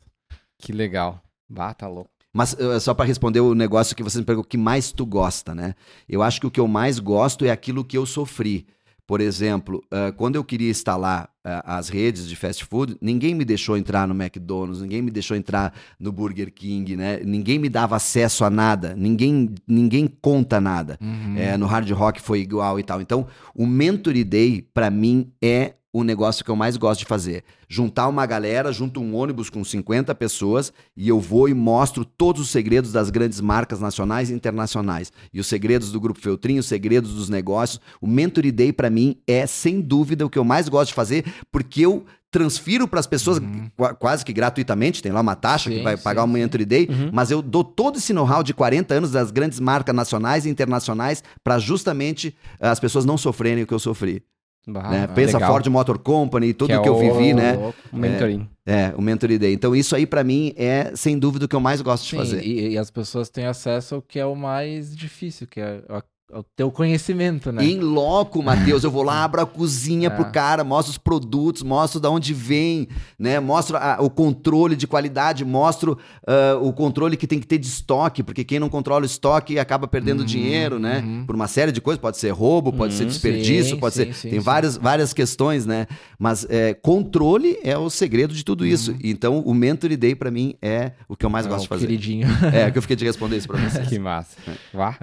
Que legal. Bah, tá louco. Mas eh, só para responder o negócio que você me perguntou, o que mais tu gosta, né? Eu acho que o que eu mais gosto é aquilo que eu sofri. Por exemplo, eh, quando eu queria instalar eh, as redes de fast food, ninguém me deixou entrar no McDonald's, ninguém me deixou entrar no Burger King, né? Ninguém me dava acesso a nada, ninguém, ninguém conta nada. Uhum. É, no Hard Rock foi igual e tal. Então, o Mentory Day, pra mim, é o negócio que eu mais gosto de fazer. Juntar uma galera, junto um ônibus com 50 pessoas e eu vou e mostro todos os segredos das grandes marcas nacionais e internacionais. E os segredos do Grupo Feltrinho, os segredos dos negócios. O Mentory Day, pra mim, é sem dúvida o que eu mais gosto de fazer, porque eu transfiro para as pessoas Uhum. qua- quase que gratuitamente, tem lá uma taxa que Sim, vai sim, pagar o sim. Mentory Day, Uhum. mas eu dou todo esse know-how de 40 anos das grandes marcas nacionais e internacionais para justamente eh, as pessoas não sofrerem o que eu sofri. Bah, né? Pensa legal. Ford Motor Company e tudo Que é que eu o- vivi, né? Louco. O mentoring. É, o Mentory Day. Então isso aí para mim é sem dúvida o que eu mais gosto de Sim, fazer. E, e as pessoas têm acesso ao que é o mais difícil, que é o- ao teu conhecimento, né? Em loco, Matheus, eu vou lá, abro a cozinha É. pro cara, mostro os produtos, mostro de onde vem, né? Mostro a- o controle de qualidade, mostro ah, o controle que tem que ter de estoque, porque quem não controla o estoque acaba perdendo Uhum, dinheiro, né? uhum. Por uma série de coisas, pode ser roubo, pode ser Uhum, desperdício, sim, pode sim, ser. sim, tem várias, várias questões, né? Mas é, controle é o segredo de tudo isso. Uhum. Então, o Mentory Day, pra mim, é o que eu mais É gosto o de fazer. queridinho. É, que eu fiquei de responder isso pra vocês. Que massa. Vá.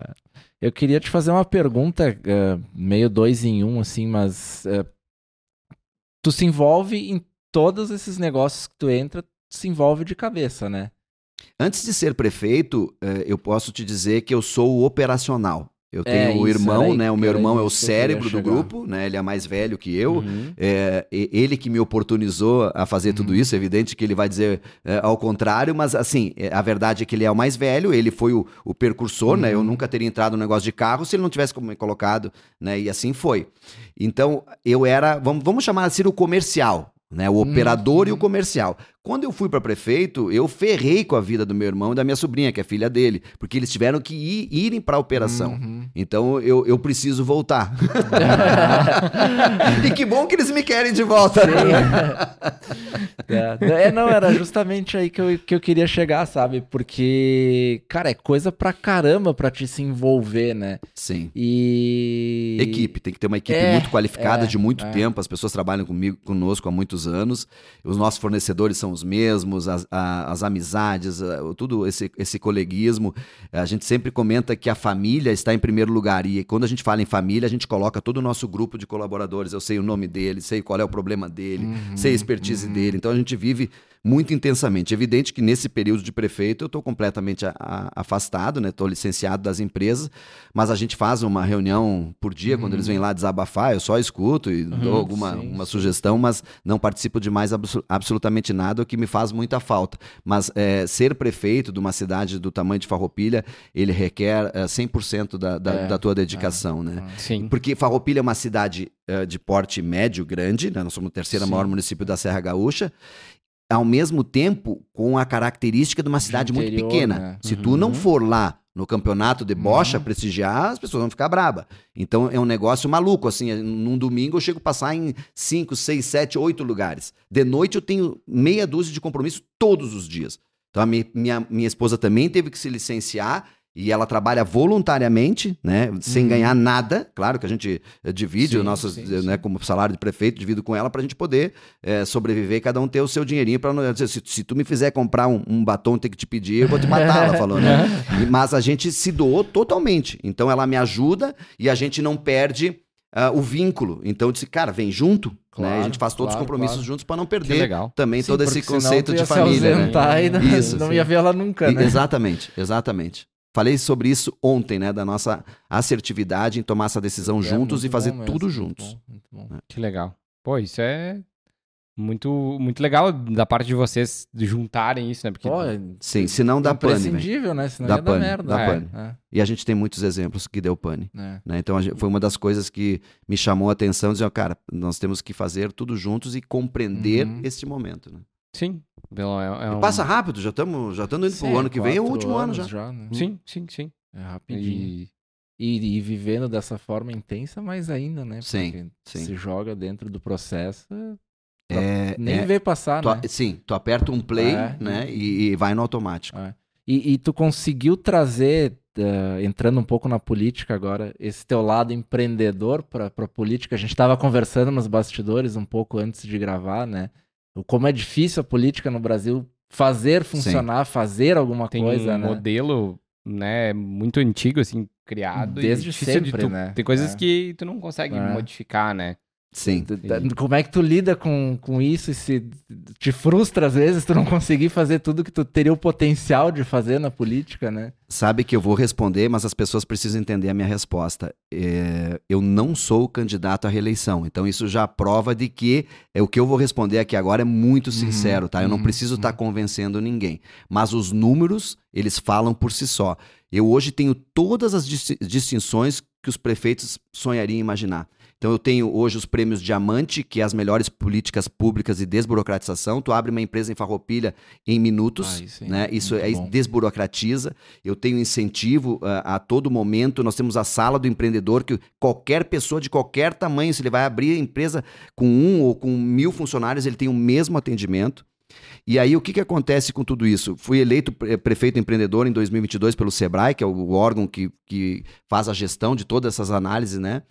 Eu queria te fazer uma pergunta, eh, meio dois em um, assim, mas eh, tu se envolve em todos esses negócios que tu entra, tu se envolve de cabeça, né? Antes de ser prefeito, eh, eu posso te dizer que eu sou o operacional. Eu É, tenho o isso, irmão, aí né? O meu irmão é o cérebro do grupo, né? Ele é mais velho que eu. Uhum. É, ele que me oportunizou a fazer tudo Uhum. isso, é evidente que ele vai dizer é, ao contrário, mas assim, é, a verdade é que ele é o mais velho, ele foi o, o precursor, né? Eu Uhum. nunca teria entrado no negócio de carro se ele não tivesse me colocado, né? E assim foi. Então, eu era, vamos, vamos chamar assim, o comercial, né? O operador e o Uhum. comercial. Quando eu fui para prefeito, eu ferrei com a vida do meu irmão e da minha sobrinha, que é filha dele, porque eles tiveram que ir, irem para a operação. Uhum. Então eu, eu preciso voltar. e que bom que eles me querem de volta. É, é, não, era justamente aí que eu, que eu queria chegar, sabe? Porque, cara, é coisa pra caramba pra te se envolver, né? Sim. E. Equipe, tem que ter uma equipe É, muito qualificada é, de muito é. tempo. As pessoas trabalham comigo, conosco há muitos anos. Os nossos fornecedores são os mesmos, as, a- as amizades, tudo esse, esse coleguismo. A gente sempre comenta que a família está em primeiro lugar. E quando a gente fala em família, a gente coloca todo o nosso grupo de colaboradores. Eu sei o nome dele, sei qual é o problema dele, Uhum, sei a expertise dele. Então a gente vive muito intensamente. Evidente que nesse período de prefeito eu estou completamente a- a- afastado, né? Estou licenciado das empresas, mas a gente faz uma reunião por dia quando eles vêm lá desabafar. Eu só escuto e dou alguma sim, uma sim. sugestão, mas não participo de mais abso- absolutamente nada, o que me faz muita falta. Mas é, ser prefeito de uma cidade do tamanho de Farroupilha, ele requer é, 100% da, da, É, da tua dedicação, né? Sim. Porque Farroupilha é uma cidade eh, de porte médio, grande, né? nós somos o terceiro Sim. maior município da Serra Gaúcha, ao mesmo tempo com a característica de uma cidade muito interior, pequena. né? Se tu não Uhum. for lá no campeonato de bocha Uhum. prestigiar, as pessoas vão ficar braba. Então é um negócio maluco, assim, num domingo eu chego a passar em 5, 6, 7, 8 lugares. De noite eu tenho meia dúzia de compromissos todos os dias. Então a mi- minha, minha esposa também teve que se licenciar e ela trabalha voluntariamente, né, sem Uhum. ganhar nada. Claro que a gente eh, divide Sim, o nosso, sim, eh, né, como salário de prefeito, divido com ela para a gente poder eh, sobreviver e cada um ter o seu dinheirinho para não dizer, se, se tu me fizer comprar um, um batom ter que te pedir, eu vou te matar, ela falou, né? E- Mas a gente se doou totalmente. Então ela me ajuda e a gente não perde ah, o vínculo. Então eu disse, cara, vem junto, né? Claro, E a gente faz todos claro, os compromissos claro. juntos para não perder legal. também Sim, todo esse conceito de ia família, se né? e não, Isso, não sim. ia ver ela nunca, né? Exatamente, exatamente. Falei sobre isso ontem, né? Da nossa assertividade em tomar essa decisão É juntos muito e fazer tudo muito juntos. bom, muito bom. Que legal. Pô, isso é muito, muito legal da parte de vocês juntarem isso, né? Porque Pô, é Sim, se não dá pane, imprescindível, né? Senão Dá ia dar pane, merda. dá É, pane. é, E a gente tem muitos exemplos que deu pane. é. né? Então a gente- foi uma das coisas que me chamou a atenção, dizer, ó, cara, nós temos que fazer tudo juntos e compreender Uhum. este momento. Né? Sim, é, é E um- Passa rápido, já estamos já estamos indo Sim, pro ano que vem, é o último ano anos já. né? Sim, sim, sim. É rapidinho. E E, e vivendo dessa forma intensa, mais ainda, né? Sim, Porque sim. se joga dentro do processo, É, nem é, vê passar, tu né? sim, tu aperta um play É. né, e, e vai no automático. É. E, e tu conseguiu trazer, eh, entrando um pouco na política agora, esse teu lado empreendedor para a política. A gente estava conversando nos bastidores um pouco antes de gravar, né? Como é difícil a política no Brasil fazer funcionar, fazer alguma tem coisa, um né? modelo, né, muito antigo, assim, criado. Desde difícil de sempre, tu- né? Tem coisas É. que tu não consegue É. modificar, né? Sim. Tá- Como é que tu lida com, com isso e se te frustra às vezes tu não conseguir fazer tudo que tu teria o potencial de fazer na política, né? Sabe que eu vou responder, mas as pessoas precisam entender a minha resposta. É, eu não sou candidato à reeleição, então isso já prova de que é, o que eu vou responder aqui agora é muito sincero, tá? Eu não uhum, preciso estar uhum. convencendo ninguém. Mas os números, eles falam por si só. Eu hoje tenho todas as dis- distinções que os prefeitos sonhariam em imaginar. Então eu tenho hoje os prêmios Diamante, que é as melhores políticas públicas e desburocratização. Tu abre uma empresa em Farroupilha em minutos, Aí sim, né? Isso é bom. desburocratiza. Eu tenho incentivo ah, a todo momento. Nós temos a sala do empreendedor que qualquer pessoa de qualquer tamanho, se ele vai abrir a empresa com um ou com mil funcionários, ele tem o mesmo atendimento. E aí, o que, que acontece com tudo isso? Fui eleito pre- prefeito empreendedor em 2022 pelo Sebrae, que é o órgão que, que faz a gestão de todas essas análises, né?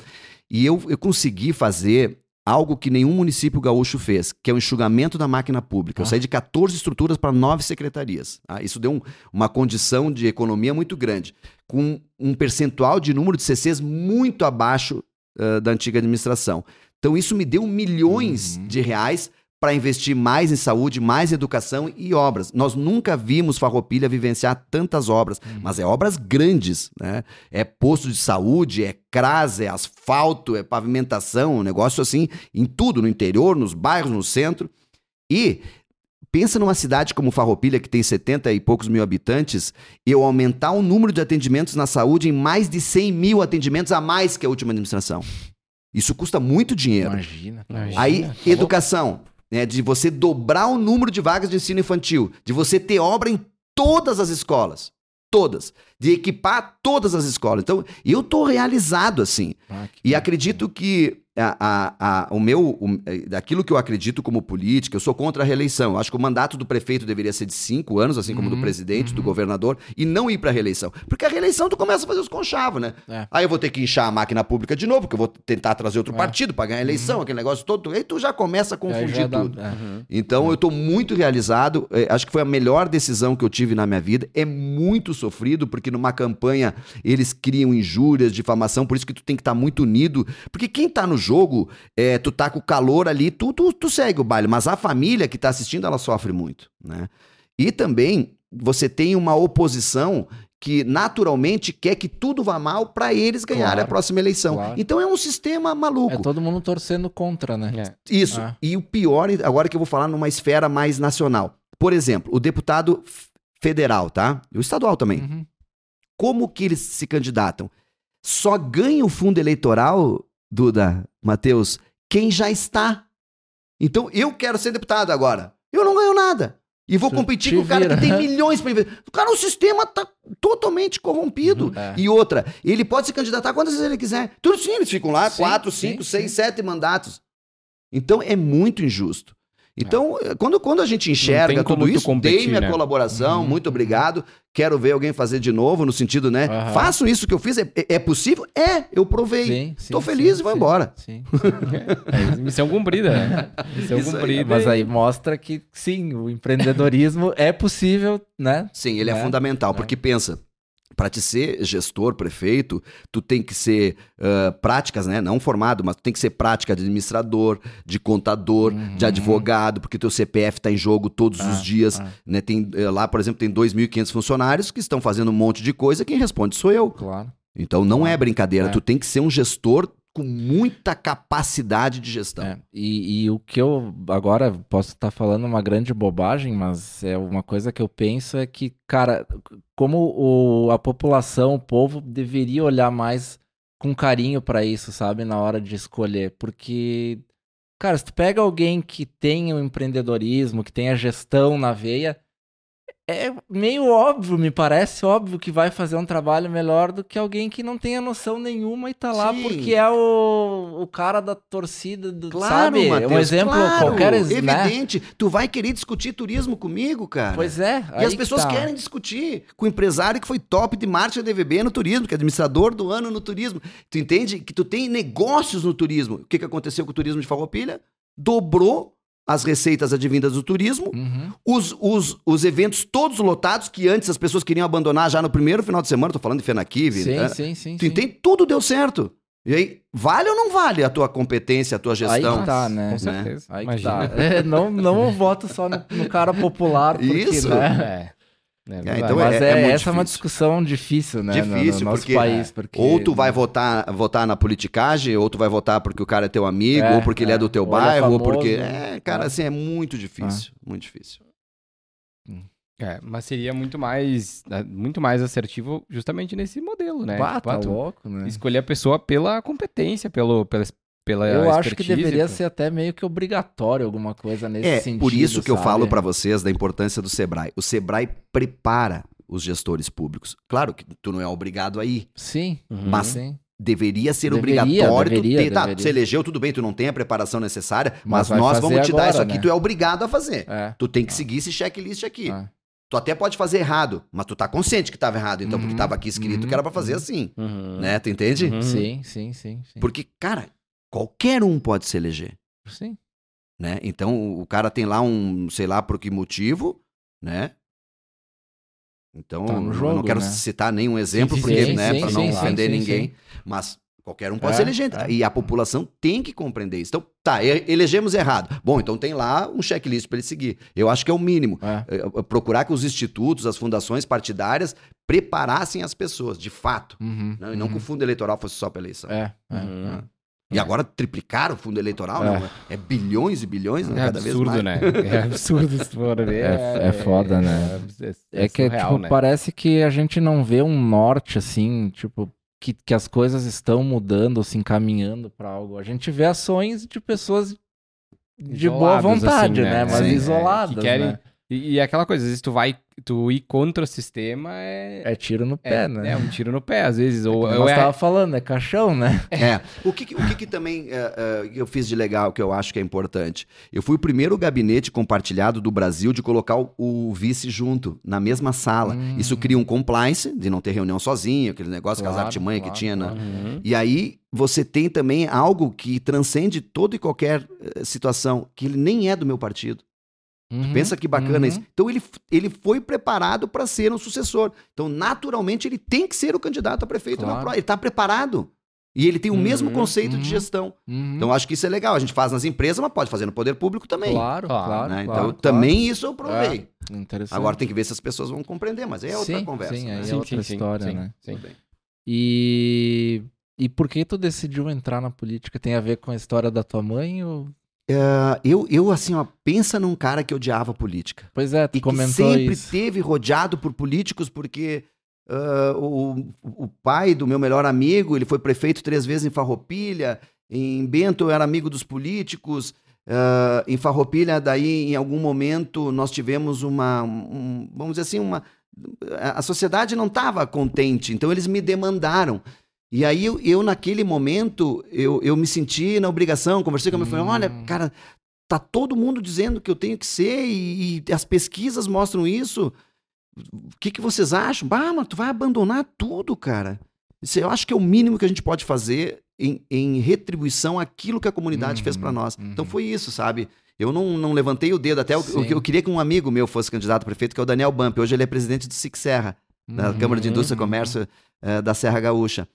E eu, eu consegui fazer algo que nenhum município gaúcho fez, que é o enxugamento da máquina pública. Eu Ah. saí de 14 estruturas para 9 secretarias. tá? Isso deu um- uma condição de economia muito grande, com um percentual de número de CCs muito abaixo ah, da antiga administração. Então, isso me deu milhões Uhum. de reais para investir mais em saúde, mais em educação e obras. Nós nunca vimos Farroupilha vivenciar tantas obras, Uhum. mas é obras grandes, né? É posto de saúde, é CRAS, é asfalto, é pavimentação, um negócio assim, em tudo, no interior, nos bairros, no centro. E pensa numa cidade como Farroupilha, que tem 70 e poucos mil habitantes, eu aumentar o número de atendimentos na saúde em mais de 100 mil atendimentos a mais que a última administração. Isso custa muito dinheiro. Imagina. Imagina. Aí, Tá educação, né, de você dobrar o número de vagas de ensino infantil, de você ter obra em todas as escolas, todas, de equipar todas as escolas. Então, eu tô realizado assim. Ah, E acredito que a, a- o meu, o, eh, daquilo que eu acredito como política, eu sou contra a reeleição. Eu acho que o mandato do prefeito deveria ser de cinco anos, assim como do Uhum, presidente, do uhum. governador, e não ir para reeleição. Porque a reeleição tu começa a fazer os conchavos, né? É. Aí eu vou ter que inchar a máquina pública de novo, porque eu vou tentar trazer outro É. partido para ganhar a eleição, aquele negócio todo. Aí tu já começa a confundir dá- tudo. é. Uhum. Então eu estou muito realizado. eh, acho que foi a melhor decisão que eu tive na minha vida. É muito sofrido, porque numa campanha eles criam injúrias, difamação, por isso que tu tem que estar muito unido. Porque quem tá no jogo, eh, tu tá com o calor ali, tu, tu, tu segue o baile. Mas a família que tá assistindo, ela sofre muito, né? E também você tem uma oposição que naturalmente quer que tudo vá mal para eles ganharem Claro, a próxima eleição. claro. Então é um sistema maluco. É todo mundo torcendo contra, né? É. Isso. Ah. E o pior, agora que eu vou falar numa esfera mais nacional. Por exemplo, o deputado federal, tá? E o estadual também. Uhum. Como que eles se candidatam? Só ganha o fundo eleitoral, Duda, Matheus, quem já está. Então, eu quero ser deputado agora. Eu não ganho nada. E vou competir com o cara que tem milhões para investir. O cara, o sistema tá totalmente corrompido. É. E outra, ele pode se candidatar quantas vezes ele quiser. Tudo sim, eles ficam lá, Sim, quatro, sim, cinco, sim. seis, sete mandatos. Então é muito injusto. Então, quando, quando a gente enxerga tudo tu isso, competir, dei minha né? colaboração, Uhum, muito obrigado. Quero ver alguém fazer de novo, no sentido, né? Aham. Faço isso que eu fiz, é, é possível? É, eu provei. Sim, sim, Tô feliz sim, e vou sim, embora. Sim. É, missão cumprida, né? Missão Isso aí, cumprida. Mas e- aí mostra que sim, o empreendedorismo é possível, né? Sim, ele é, Né? fundamental, É. porque pensa, para te ser gestor, prefeito, tu tem que ser ah, práticas, né? Não formado, mas tu tem que ser prática de administrador, de contador, Uhum. de advogado, porque teu CPF tá em jogo todos Ah, os dias, ah. né? Tem eh, lá, por exemplo, tem 2.500 funcionários que estão fazendo um monte de coisa, quem responde sou eu. Claro. Então não é brincadeira, É. tu tem que ser um gestor com muita capacidade de gestão. É, e, e o que eu agora posso estar falando uma grande bobagem, mas é uma coisa que eu penso é que, cara, como o, a população, o povo deveria olhar mais com carinho para isso, sabe, na hora de escolher, porque cara, se tu pega alguém que tem o empreendedorismo, que tem a gestão na veia, é meio óbvio, me parece óbvio que vai fazer um trabalho melhor do que alguém que não tenha noção nenhuma e tá lá Sim. porque é o, o cara da torcida, do, Claro, sabe? Matheus, um exemplo claro, qualquer, né? evidente. Tu vai querer discutir turismo comigo, cara. Pois é. E as pessoas que tá. querem discutir com o empresário que foi top de marketing da DVB no turismo, que é administrador do ano no turismo. Tu entende que tu tem negócios no turismo. O que, que aconteceu com o turismo de Farroupilha? Dobrou as receitas advindas do turismo, Uhum. os, os, os eventos todos lotados, que antes as pessoas queriam abandonar já no primeiro final de semana, tô falando de Fenakive, Sim, né? sim, sim. Tu sim. entende? Tudo deu certo. E aí, vale ou não vale a tua competência, a tua Aí gestão? que tá, né? Com certeza. Aí que Imagina. tá. É, não, não voto só no, no cara popular, porque, Isso. né? É. É, verdade. então Mas é- é, é muito essa é uma discussão difícil, né? no- Difícil, no, nosso porque, país. Porque... Ou tu vai votar, votar na politicagem, ou tu vai votar porque o cara é teu amigo, É, ou porque ele é é. do teu Ou é bairro, ou famoso, porque. né? É, cara, É. assim, é muito difícil. Muito difícil. É, mas seria muito mais, é, muito mais assertivo justamente nesse modelo, né? Tipo, tá ah, tu louco, né? Escolher a pessoa pela competência, pelo, pela, pela Eu acho que deveria ser até meio que obrigatório alguma coisa nesse É, sentido. por isso que eu sabe? falo pra vocês da importância do Sebrae. O Sebrae prepara os gestores públicos. Claro que tu não é obrigado a ir. Sim, Uhum. Mas sim. Deveria ser Deveria, obrigatório deveria, tu ter. Tá, deveria. tu se elegeu, tudo bem, tu não tem a preparação necessária, Mas mas, nós vamos te dar agora, isso aqui, né? tu é obrigado a fazer. É. Tu tem que seguir esse checklist aqui. é. Tu até pode fazer errado, mas tu tá consciente que tava errado, então, porque Uhum, tava aqui escrito uhum, que era pra fazer uhum. assim. Uhum. Né? Tu entende? Uhum. Sim, sim, sim, sim. Porque, cara, qualquer um pode se eleger. Sim. né? Então o cara tem lá um, sei lá por que motivo, né? Então Tá no eu jogo, não quero né? citar nenhum exemplo sim, porque, sim, né, para não sim, ofender sim, ninguém, sim. mas qualquer um pode É, se eleger é. e a população tem que compreender isso. Então, tá, elegemos errado. Bom, então tem lá um checklist para ele seguir. Eu acho que é o mínimo. É. É, é, Procurar que os institutos, as fundações partidárias preparassem as pessoas, de fato. Uhum, né? E não que uhum. o fundo eleitoral fosse só para eleição. É, é. Uhum. E agora triplicaram o fundo eleitoral, É. não, é bilhões e bilhões, né? É cada vez absurdo, mais. né? É absurdo se for ver. É- é foda, né? É, É que, surreal, tipo, né? parece que a gente não vê um norte, assim, tipo, que, que as coisas estão mudando se encaminhando pra algo. A gente vê ações de pessoas de boa Isolados, vontade, assim, né? Mas Sim, é, isoladas, que querem- né? E, e é aquela coisa, às vezes tu vai, tu ir contra o sistema é, É tiro no pé, né? é um tiro no pé, às vezes. Ou, Como ou é, tava falando, é caixão, né? É. O que, o que, que também é, é, eu fiz de legal, que eu acho que é importante? Eu fui o primeiro gabinete compartilhado do Brasil de colocar o, o vice junto, na mesma sala. Hum. Isso cria um compliance, de não ter reunião sozinho, aquele negócio, Claro, aquelas artimanhas claro, que tinha na... claro. Uhum. E aí você tem também algo que transcende toda e qualquer eh, situação, que ele nem é do meu partido. Uhum, Pensa que bacana uhum. isso. Então ele, ele foi preparado para ser um sucessor. Então, naturalmente, ele tem que ser o candidato a prefeito Claro. na prova. Ele está preparado. E ele tem o mesmo Uhum, conceito uhum. de gestão. Uhum. Então, acho que isso é legal. A gente faz nas empresas, mas pode fazer no poder público também. Claro, Claro, claro, né? claro, então, claro. também isso eu provei. Interessante. Agora tem que ver se as pessoas vão compreender, mas é outra Sim, conversa. sim, né? é Sim, outra sim, história, sim, né? sim. E... E por que tu decidiu entrar na política? Tem a ver com a história da tua mãe ou... Ah, eu, eu, assim, ó, pensa num cara que odiava política. Pois é, tu e que comentou sempre isso. teve rodeado por políticos, porque ah, o, o pai do meu melhor amigo, ele foi prefeito três vezes em Farroupilha, em Bento eu era amigo dos políticos, ah, em Farroupilha, daí em algum momento nós tivemos uma, um- vamos dizer assim, uma... A sociedade não estava contente, então eles me demandaram. E aí eu, eu, naquele momento, eu, eu me senti na obrigação, conversei com a minha família, olha, Hum. cara, tá todo mundo dizendo que eu tenho que ser e, e as pesquisas mostram isso. O que, que vocês acham? Bah, mas tu vai abandonar tudo, cara. Isso eu acho que é o mínimo que a gente pode fazer em, em retribuição àquilo que a comunidade Uhum, fez pra nós. uhum. Então foi isso, sabe? Eu não, não levantei o dedo, até eu, eu, eu queria que um amigo meu fosse candidato a prefeito, que é o Daniel Bump. Hoje ele é presidente do SIC Serra da Uhum, Câmara de Indústria e uhum. Comércio eh, da Serra Gaúcha.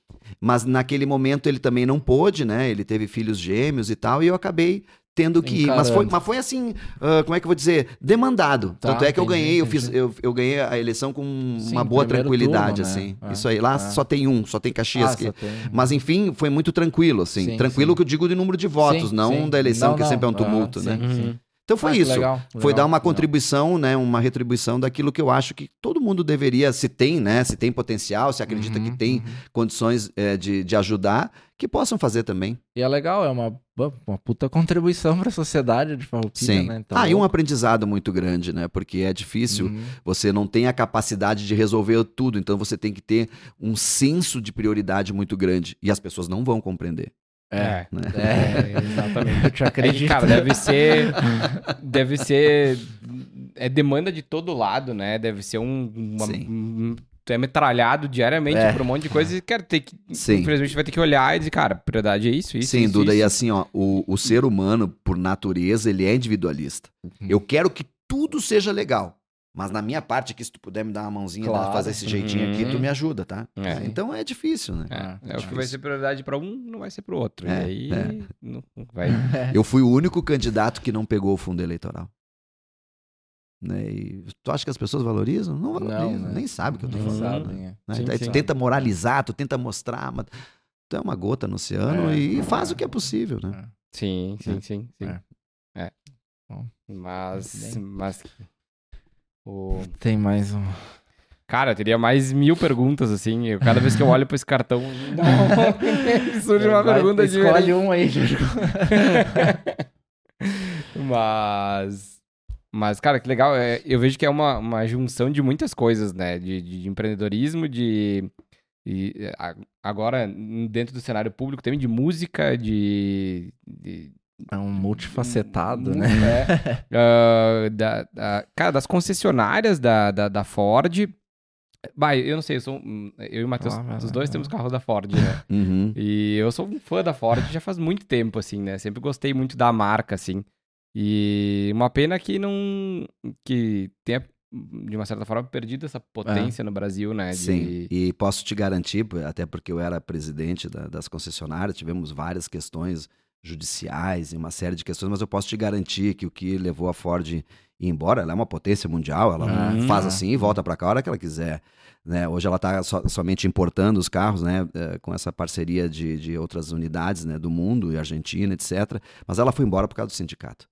Mas naquele momento ele também não pôde, né? Ele teve filhos gêmeos e tal, e eu acabei tendo que ir. Mas foi, Encarando. mas foi assim, ah, como é que eu vou dizer? Demandado. Tá, Tanto é que eu entendi, ganhei, eu, fiz, eu, eu ganhei a eleição com Sim, uma boa tranquilidade, turno, né? assim. É, Isso aí. Lá é. só tem um, só tem Caxias. Ah, que- tem- Mas enfim, foi muito tranquilo, assim. Sim, tranquilo sim. que eu digo de número de votos, não da eleição, Não, que não. sempre é um Ah, tumulto, sim, né? Uhum. Então foi Ah, isso. legal, Foi legal, dar uma legal. contribuição, né? Uma retribuição daquilo que eu acho que todo mundo deveria, se tem, né? Se tem potencial, se acredita Uhum, que tem uhum. condições eh, de, de ajudar, que possam fazer também. E é legal, é uma, uma puta contribuição pra sociedade de Farroupilha, Sim. né? Então, ah, e um aprendizado muito grande, né? Porque é difícil. Uhum. Você não tem a capacidade de resolver tudo, então você tem que ter um senso de prioridade muito grande. E as pessoas não vão compreender. É. né? É, exatamente. eu te É acredito. cara, deve ser. deve ser. É demanda de todo lado, né? Deve ser um. Uma, um- tu é metralhado diariamente É. por um monte de coisa e, cara, tem que. Sim. Infelizmente vai ter que olhar e dizer, cara, prioridade é isso, isso. Sem isso, dúvida. isso. E assim, ó, o, o ser humano, por natureza, ele é individualista. Uhum. Eu quero que tudo seja legal. Mas na minha parte aqui, se tu puder me dar uma mãozinha, Claro. dar- fazer esse jeitinho aqui, Uhum. tu me ajuda, tá? É. Então é difícil, né? É, Ah, é o que vai ser prioridade pra um, não vai ser pro outro. É, e aí é. não não vai. Eu fui o único candidato que não pegou o fundo eleitoral. Né? E tu acha que as pessoas valorizam? Não valorizam, né? nem sabe o que eu tô falando. sabem, é. né? Sim, Aí sim. tu tenta moralizar, tu tenta mostrar, mas tu é uma gota no oceano É, e é. faz o que é possível, né? Sim, sim, É. sim, sim. É. É. Bom, Mas. Mas. O... Tem mais um. Cara, eu teria mais mil perguntas, assim. Eu, cada vez que eu olho pra esse cartão, surge uma Vai, pergunta Escolhe diferente. um aí, Júlio. Mas. Mas, cara, que legal. É, eu vejo que é uma, uma junção de muitas coisas, né? De, de- de empreendedorismo, de. e, agora, dentro do cenário público, também de música, de. de É um multifacetado, né? É. Ah, da, da- cara, das concessionárias da, da, da Ford. Bah, eu não sei, eu sou. Eu e o Matheus, Ah, os dois temos carro da Ford, né? Uhum. E eu sou um fã da Ford já faz muito tempo, assim, né? Sempre gostei muito da marca, assim. E uma pena que não. que tenha, de uma certa forma, perdido essa potência no Brasil, né? de- Sim, e posso te garantir, até porque eu era presidente da- das concessionárias, tivemos várias questões judiciais e uma série de questões, mas eu posso te garantir que o que levou a Ford ir embora, ela é uma potência mundial, ela Uhum. faz assim e volta para cá a hora que ela quiser. Né? Hoje ela está somente importando os carros, né? eh, com essa parceria de, de outras unidades né? do mundo, e Argentina, etc. Mas ela foi embora por causa do sindicato.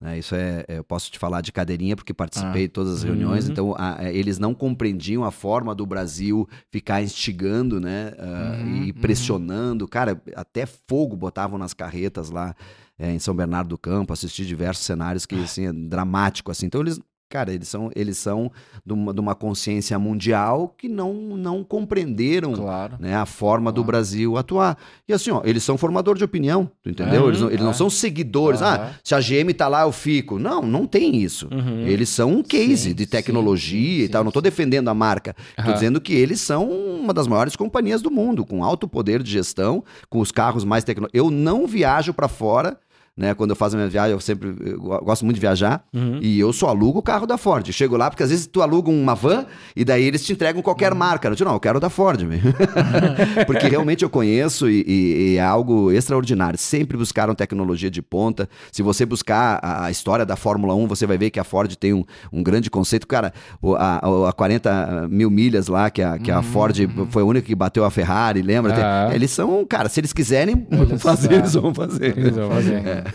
Né? isso é, eu posso te falar de cadeirinha porque participei Ah. de todas as reuniões, Uhum. então a- a- eles não compreendiam a forma do Brasil ficar instigando, né, ah, Uhum, e uhum. pressionando, cara, até fogo botavam nas carretas lá eh, em São Bernardo do Campo, assisti diversos cenários que assim é dramático assim. Então eles Cara, eles são, eles são de uma, de uma consciência mundial que não, não compreenderam Claro. né, a forma do Claro. Brasil atuar. E assim, ó, eles são formador de opinião, tu entendeu? Uhum, eles não, eles não é. são seguidores. Ah, Aham. se a GM tá lá, eu fico. Não, não tem isso. Uhum. Eles são um case Sim, de tecnologia sim, e tal. sim, Não tô defendendo a marca. Tô Aham. dizendo que eles são uma das maiores companhias do mundo, com alto poder de gestão, com os carros mais tecnológicos. Eu não viajo para fora. Né, quando eu faço a minha viagem, eu sempre eu go- gosto muito de viajar Uhum. e eu só alugo o carro da Ford. Chego lá, porque às vezes tu aluga uma van e daí eles te entregam qualquer Uhum. marca. Eu digo, não, eu quero da Ford, porque realmente eu conheço e, e- e é algo extraordinário. Sempre buscaram tecnologia de ponta. Se você buscar a, a história da Fórmula 1, você vai ver que a Ford tem um, um grande conceito. Cara, o- a, o- a 40 mil milhas lá, que a, que a Uhum, Ford foi a única que bateu a Ferrari, lembra? Tem-. Eles são, cara, se eles quiserem Eles- fazer, eles vão fazer. Eles vão fazer. É.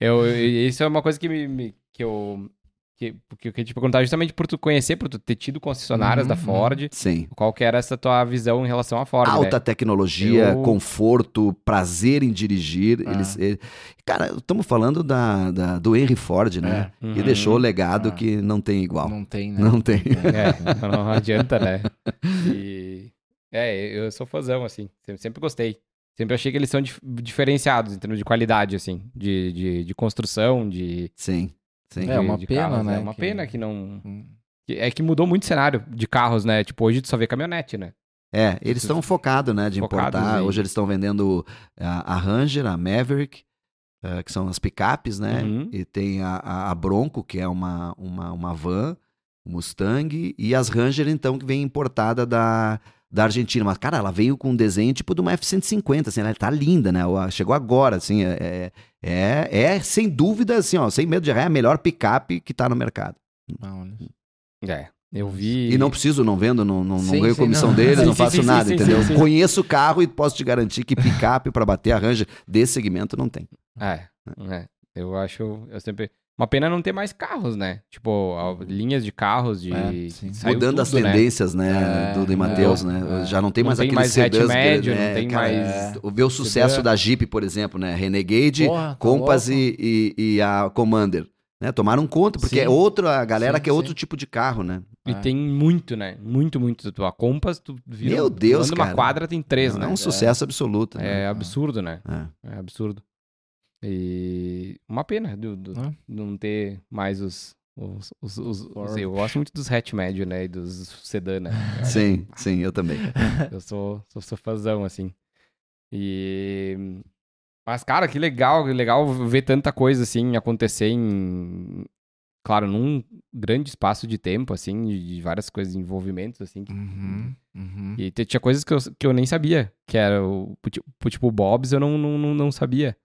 Eu, eu- isso é uma coisa que, me, me- que eu. Que, que eu queria te perguntar justamente por tu conhecer, por tu ter tido concessionárias Uhum, da Ford. Sim. Qual que era essa tua visão em relação à Ford? Alta né? tecnologia, Eu- conforto, prazer em dirigir. Ah. Eles, ele- Cara, estamos falando da, da- do Henry Ford, né? É. Que Uhum. deixou o legado Ah. que não tem igual. Não tem, né? Não tem. É, não adianta, né? E, é, eu sou fãzão, assim. Sempre, sempre gostei. Sempre achei que eles são dif- diferenciados em termos de qualidade, assim. De, de, de construção, de. Sim, sim. É uma de pena, carros, né, É uma que- pena que não. Hum. É que mudou muito o cenário de carros, né? Tipo, hoje tu só vê caminhonete, né? É, eles estão focados, né, de Focados importar. em- Hoje eles estão vendendo a, a Ranger, a Maverick, eh, que são as picapes, né? Uhum. E tem a, a- a Bronco, que é uma, uma, uma van, Mustang, e as Ranger, então, que vem importada da, da Argentina. Mas, cara, ela veio com um desenho tipo de uma F-150, assim, ela tá linda, né? Chegou agora, assim, é, é, é, é sem dúvida, assim, ó, sem medo de errar, é a melhor picape que tá no mercado. É. Eu vi. E não preciso, não vendo, não, não, sim, não ganho sim, comissão não. deles, sim, não faço nada, entendeu? Conheço o carro e posso te garantir que picape para bater arranja desse segmento não tem. É, é. Eu acho. Eu sempre. Uma pena não ter mais carros, né? Tipo, linhas de carros de. É, Mudando tudo, as né? tendências, né? né? do de Matheus, né? É. Já não tem mais não aquele mais hatch médio, né? não tem cara, mais. É. Ver o sucesso da Jeep, por exemplo, né? Renegade, Porra, tá Compass e, e, e, a Commander. Né? Tomaram conta, porque sim. é outra, a galera sim, que é outro tipo de carro, né? E é. tem muito, né? Muito, muito. A Compass, tu vira. Meu Deus, cara. uma quadra tem três, não, né? É um sucesso absoluto. Né? É absurdo, né? É. é absurdo. E uma pena do, do ah. não ter mais os. os, os, os eu gosto muito dos hatch médio, né? E dos sedã, né? sim, sim, eu também. Eu sou, sou, sou fãzão, assim. E. Mas, cara, que legal, que legal ver tanta coisa assim acontecer em. Claro, num grande espaço de tempo, assim, de várias coisas, envolvimentos, assim. Uhum, uhum. E tinha coisas que eu, que eu nem sabia, que era o. Tipo, o Bob's eu não, não, não sabia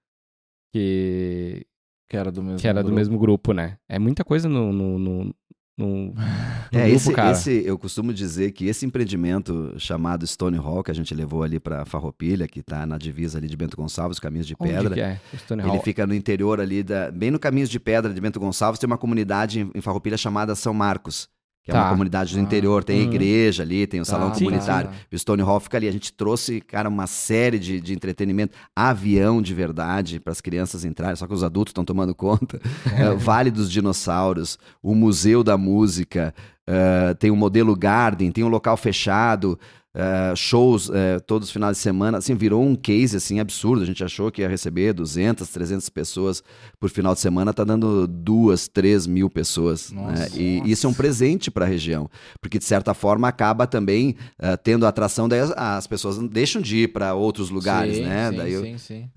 que que era do mesmo que era grupo. do mesmo grupo, né? É muita coisa no, no, no, no, é, grupo, esse, cara. esse, eu costumo dizer que esse empreendimento chamado Stone Hall, que a gente levou ali para Farroupilha, que está na divisa ali de Bento Gonçalves, Caminhos de Pedra. É? Ele fica no interior ali, da, bem no Caminhos de Pedra de Bento Gonçalves, tem uma comunidade em, em Farroupilha chamada São Marcos que tá. é uma tá. comunidade do interior, tem a hum. igreja ali, tem o tá. salão tá. comunitário. O Stone Hall fica ali. A gente trouxe, cara, uma série de, de entretenimento, avião de verdade para as crianças entrarem, só que os adultos estão tomando conta. uh, vale dos Dinossauros, o Museu da Música, uh, tem o modelo Garden, tem um local fechado. Uh, shows uh, todos os finais de semana, assim, virou um case, assim, absurdo, a gente achou que ia receber 200, 300 pessoas por final de semana, tá dando duas, três mil pessoas, né? nossa, né? e nossa. isso é um presente para a região, porque de certa forma acaba também uh, tendo atração, daí as, as, pessoas deixam de ir para outros lugares, sim, né, sim, daí sim, sim.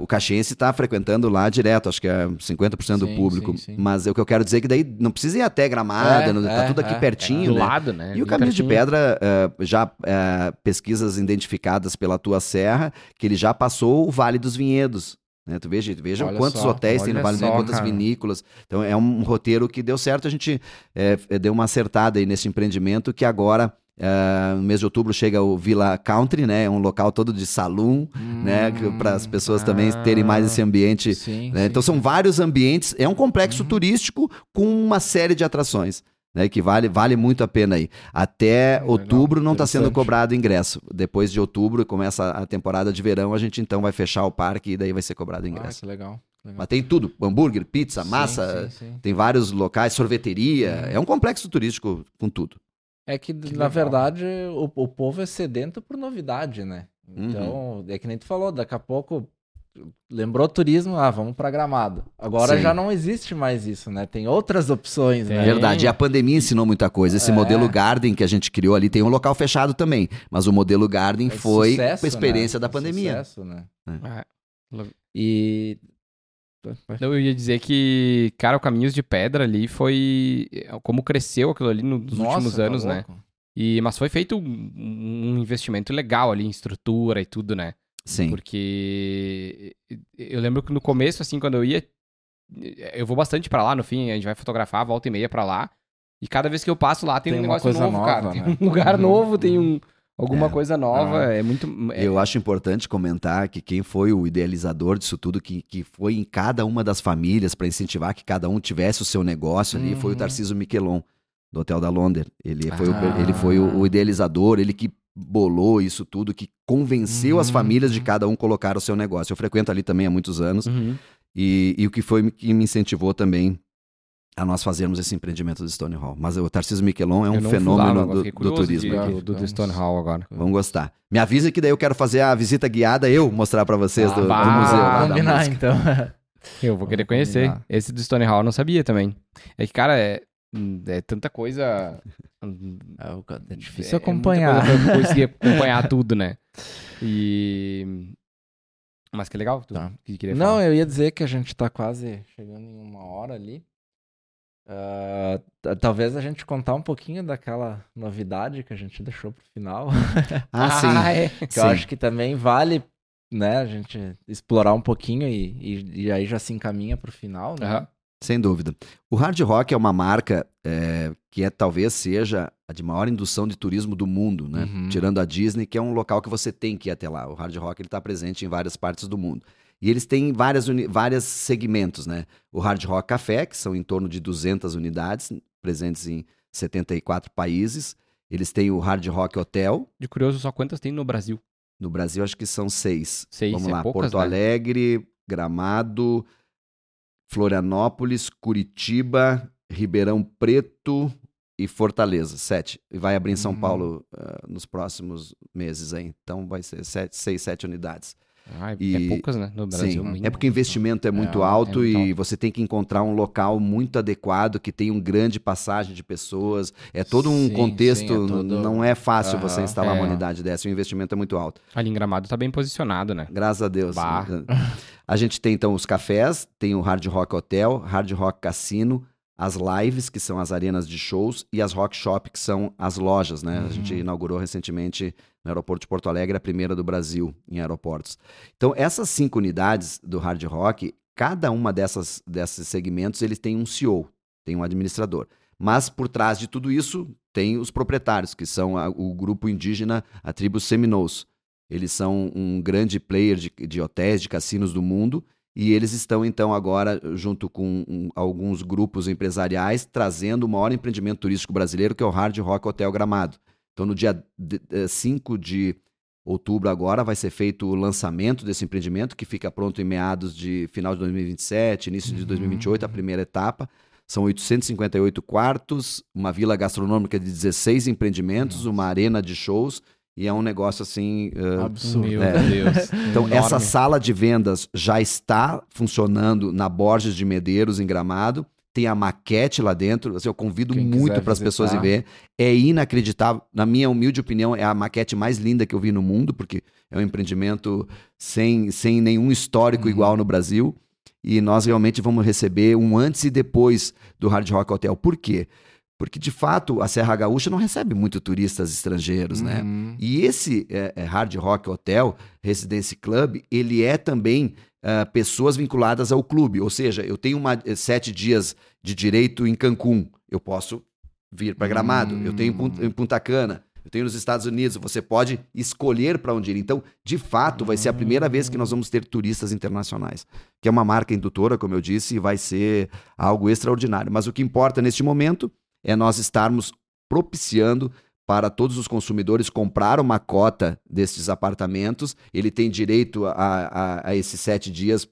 o Caxiense está frequentando lá direto, acho que é 50% do público, mas é o que eu quero dizer é que daí não precisa ir até Gramada, é, não, tá é, tudo aqui é, pertinho, é, do né? lado, né? E o Caminho de Pedra já é, pesquisas identificadas pela tua serra, que ele já passou o Vale dos Vinhedos. Né? Tu veja, vejam quantos só, hotéis tem no Vale dos Vinhedos, quantas cara. vinícolas. Então é um roteiro que deu certo. A gente é, é, deu uma acertada aí nesse empreendimento que agora Uh, no mês de outubro chega o Villa Country, né? Um local todo de salão, hum, né? Para as pessoas ah, também terem mais esse ambiente. Sim, né? sim, então são vários ambientes. É um complexo uhum. turístico com uma série de atrações né, que vale, vale muito a pena aí. Até é, outubro não está sendo cobrado ingresso. Depois de outubro começa a temporada de verão, a gente então vai fechar o parque e daí vai ser cobrado ingresso. Ah, que legal. legal. Mas tem tudo: hambúrguer, pizza, massa, sim, sim, sim. tem vários locais, sorveteria. É um complexo turístico com tudo. É que, que na legal. verdade, o, o povo é sedento por novidade, né? Então, uhum. é que nem tu falou, daqui a pouco lembrou turismo, ah, vamos para Gramado. Agora Sim. já não existe mais isso, né? Tem outras opções, né? É verdade. E a pandemia ensinou muita coisa. Esse é. modelo Garden que a gente criou ali tem um local fechado também, mas o modelo Garden é foi sucesso, a experiência né? da pandemia. Sucesso, né? É. E eu ia dizer que, cara, o Caminhos de Pedra ali foi como cresceu aquilo ali nos Nossa, últimos tá anos, né? E, mas foi feito um, um investimento legal ali em estrutura e tudo, né? Sim. Porque eu lembro que no começo, assim, quando eu ia. Eu vou bastante para lá, no fim, a gente vai fotografar, volta e meia para lá. E cada vez que eu passo lá tem, tem um negócio novo, nova, cara. Né? Tem um lugar uhum. novo, tem um. Alguma é, coisa nova, ah, é muito. É... Eu acho importante comentar que quem foi o idealizador disso tudo, que, que foi em cada uma das famílias para incentivar que cada um tivesse o seu negócio ali, foi o uhum. Tarcísio Miquelon, do Hotel da Londres. Ele foi, ah. o, ele foi o, o, idealizador, ele que bolou isso tudo, que convenceu uhum. as famílias de cada um colocar o seu negócio. Eu frequento ali também há muitos anos. Uhum. E, e, o que foi que me incentivou também a nós fazermos esse empreendimento do Stone Hall. Mas o Tarcísio Miquelon é um fenômeno do, do, turismo. De, do, do, Stone Hall agora. Vamos gostar. Me avisa que daí eu quero fazer a visita guiada, eu mostrar para vocês ah, do, bah, do, museu. Lá combinar, então. Eu vou querer conhecer. Esse do Stone Hall eu não sabia também. É que, cara, é, é tanta coisa. É, é difícil é, acompanhar. É conseguir acompanhar tudo, né? E. Mas que legal. Tu, tá. que Não, eu ia dizer que a gente tá quase chegando em uma hora ali. Uh, talvez a gente contar um pouquinho daquela novidade que a gente deixou pro final. Ah, sim. Ah, é. que sim. eu acho que também vale, né, a gente explorar um pouquinho e, e, e aí já se encaminha pro final, né? Uhum. Sem dúvida. O hard rock é uma marca é, que é talvez seja a de maior indução de turismo do mundo, né? Uhum. Tirando a Disney, que é um local que você tem que ir até lá. O hard rock ele está presente em várias partes do mundo. E eles têm várias, vários segmentos, né? O Hard Rock Café, que são em torno de 200 unidades, presentes em 74 países. Eles têm o Hard Rock Hotel. De curioso, só quantas tem no Brasil? No Brasil, acho que são seis. Seis, Vamos é lá, poucas, Porto né? Alegre, Gramado, Florianópolis, Curitiba, Ribeirão Preto e Fortaleza. Sete. E vai abrir em São uhum. Paulo uh, nos próximos meses aí. Então vai ser sete, seis, sete unidades. Ah, é e, é poucas, né? No Brasil. Sim, é porque o investimento é muito é, alto é muito e alto. você tem que encontrar um local muito adequado, que tenha um grande passagem de pessoas. É todo um sim, contexto, sim, é todo... não é fácil uhum, você instalar uma unidade dessa, o investimento é muito alto. Ali em Gramado está bem posicionado, né? Graças a Deus. Bah. A gente tem então os cafés, tem o Hard Rock Hotel, Hard Rock Cassino, as lives, que são as arenas de shows, e as rock shop, que são as lojas, né? Uhum. A gente uhum. inaugurou recentemente no aeroporto de Porto Alegre, a primeira do Brasil em aeroportos. Então, essas cinco unidades do Hard Rock, cada uma dessas, desses segmentos, eles tem um CEO, tem um administrador. Mas por trás de tudo isso, tem os proprietários, que são a, o grupo indígena, a tribo Seminoles. Eles são um grande player de, de hotéis, de cassinos do mundo, e eles estão, então, agora, junto com um, alguns grupos empresariais, trazendo o maior empreendimento turístico brasileiro, que é o Hard Rock Hotel Gramado. Então, no dia 5 de outubro, agora, vai ser feito o lançamento desse empreendimento, que fica pronto em meados de final de 2027, início de 2028, uhum. a primeira etapa. São 858 quartos, uma vila gastronômica de 16 empreendimentos, Nossa. uma arena de shows e é um negócio assim. Uh, Absurdo. Meu é. Deus. então, Enorme. essa sala de vendas já está funcionando na Borges de Medeiros, em Gramado. Tem a maquete lá dentro. Assim, eu convido Quem muito para as pessoas ir ver. É inacreditável. Na minha humilde opinião, é a maquete mais linda que eu vi no mundo, porque é um empreendimento sem, sem nenhum histórico uhum. igual no Brasil. E nós realmente vamos receber um antes e depois do Hard Rock Hotel. Por quê? Porque, de fato, a Serra Gaúcha não recebe muito turistas estrangeiros, né? uhum. né? E esse é, é Hard Rock Hotel, Residence Club, ele é também uh, pessoas vinculadas ao clube. Ou seja, eu tenho uma, eh, sete dias de direito em Cancún, eu posso vir para Gramado. Uhum. Eu tenho em Punta Cana, eu tenho nos Estados Unidos. Você pode escolher para onde ir. Então, de fato, vai ser a primeira vez que nós vamos ter turistas internacionais. Que é uma marca indutora, como eu disse, e vai ser algo extraordinário. Mas o que importa neste momento é nós estarmos propiciando para todos os consumidores comprar uma cota desses apartamentos. Ele tem direito a, a, a esses sete dias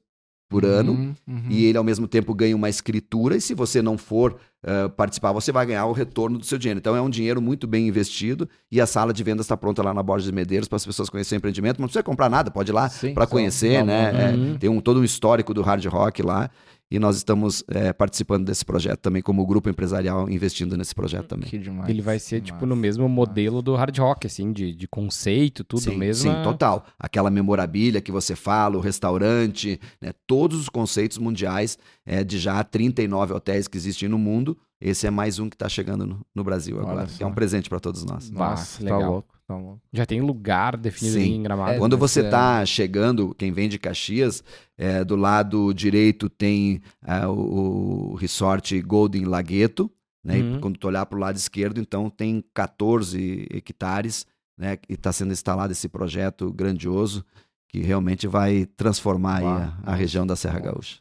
por uhum, ano uhum. e ele ao mesmo tempo ganha uma escritura e se você não for uh, participar você vai ganhar o retorno do seu dinheiro então é um dinheiro muito bem investido e a sala de vendas está pronta lá na Borges de Medeiros para as pessoas conhecerem o empreendimento não precisa comprar nada pode ir lá para conhecer né uhum. é, tem um, todo um histórico do hard rock lá e nós estamos é, participando desse projeto também, como grupo empresarial, investindo nesse projeto também. Que demais. Ele vai ser, tipo, no mesmo modelo do hard rock, assim, de, de conceito, tudo sim, mesmo. Sim, total. Aquela memorabilia que você fala, o restaurante, né, todos os conceitos mundiais é, de já 39 hotéis que existem no mundo. Esse é mais um que está chegando no, no, Brasil agora. é um presente para todos nós. Nossa, Nossa tá louco. Tá Já tem lugar definido Sim. em Gramado. É, Quando você está chegando, quem vem de Caxias, é, do lado direito tem é, o, o, resort Golden Lagueto, né? Uhum. quando tu olhar para o lado esquerdo, então tem 14 hectares, né? E está sendo instalado esse projeto grandioso que realmente vai transformar a, a, região da Serra Gaúcha.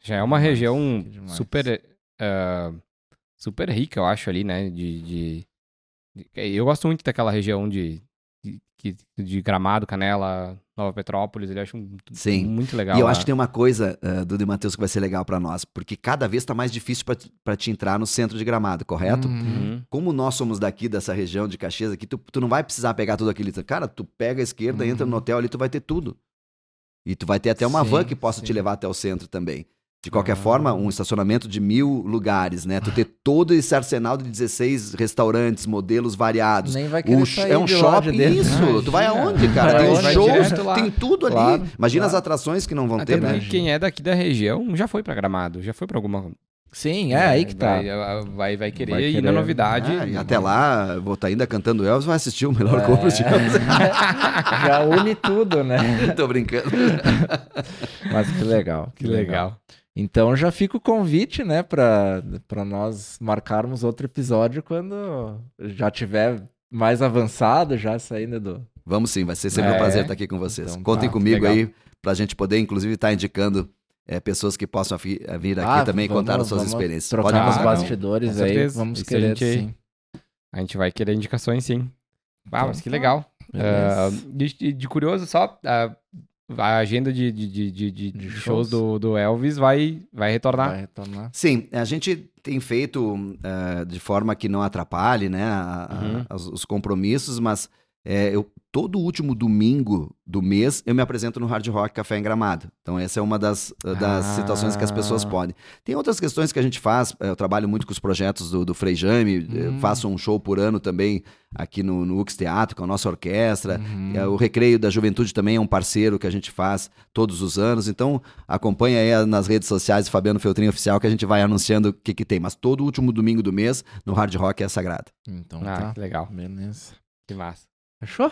Já é uma região super, uh, super rica, eu acho, ali, né? de, de eu gosto muito daquela região de, de, de Gramado, Canela, Nova Petrópolis, ele acho Sim. muito legal. E eu lá. acho que tem uma coisa, uh, Dudu e Matheus, que vai ser legal para nós, porque cada vez está mais difícil para te entrar no centro de Gramado, correto? Uhum. Como nós somos daqui, dessa região de Caxias, aqui, tu, tu não vai precisar pegar tudo aquilo. Cara, tu pega a esquerda, uhum. entra no hotel ali, tu vai ter tudo. E tu vai ter até uma sim, van que possa sim. te levar até o centro também. De qualquer ah. forma, um estacionamento de mil lugares, né? Tu ter todo esse arsenal de 16 restaurantes, modelos variados. Nem vai querer o, É um shopping, isso. Ah, tu vai aonde, cara? Tem os shows, tem tudo ali. Claro, Imagina claro. as atrações que não vão Até ter, né? Quem é daqui da região já foi para Gramado, já foi para alguma Sim, é, aí que tá. Vai, vai, vai querer Vai ir querer. na novidade. Ah, e até lá, vou estar ainda cantando Elvis, vai assistir o melhor É. compra de Elvis. Já une tudo, né? Tô brincando. Mas que legal. Que legal. Então já fica o convite, né, pra, pra nós marcarmos outro episódio quando já tiver mais avançado, já saindo do. Vamos sim, vai ser sempre É. um prazer estar aqui com vocês. Então, Contem tá, comigo legal. aí, pra gente poder, inclusive, estar indicando é, pessoas que possam eh, vir aqui Ah, também e vamos- contar as suas vamos experiências. Trocar Pode não. bastidores Com aí, certeza. vamos Isso a querer gente- sim. A gente vai querer indicações, sim. Ah, mas que Então, legal. Ah, de, de curioso, só ah, a agenda de, de, de, de, de- de shows. shows do, do Elvis vai, vai retornar. Vai retornar. Sim, a gente tem feito eh, de forma que não atrapalhe né, a- a- Uhum. os, os compromissos, mas eh, eu, todo último domingo do mês eu me apresento no Hard Rock Café em Gramado. Então essa é uma das, das Ah. situações que as pessoas podem. Tem outras questões que a gente faz, eh, eu trabalho muito com os projetos do, do Frei Jaime, eh, Hum. faço um show por ano também aqui no, no Ux Teatro com a nossa orquestra. Uhum. O Recreio da Juventude também é um parceiro que a gente faz todos os anos. Então, acompanha aí nas redes sociais Fabiano Feltrin Oficial que a gente vai anunciando o que, que tem. Mas todo último domingo do mês, no Hard Rock é sagrado. Então Ah, tá. legal. Beleza. Que massa. Fechou?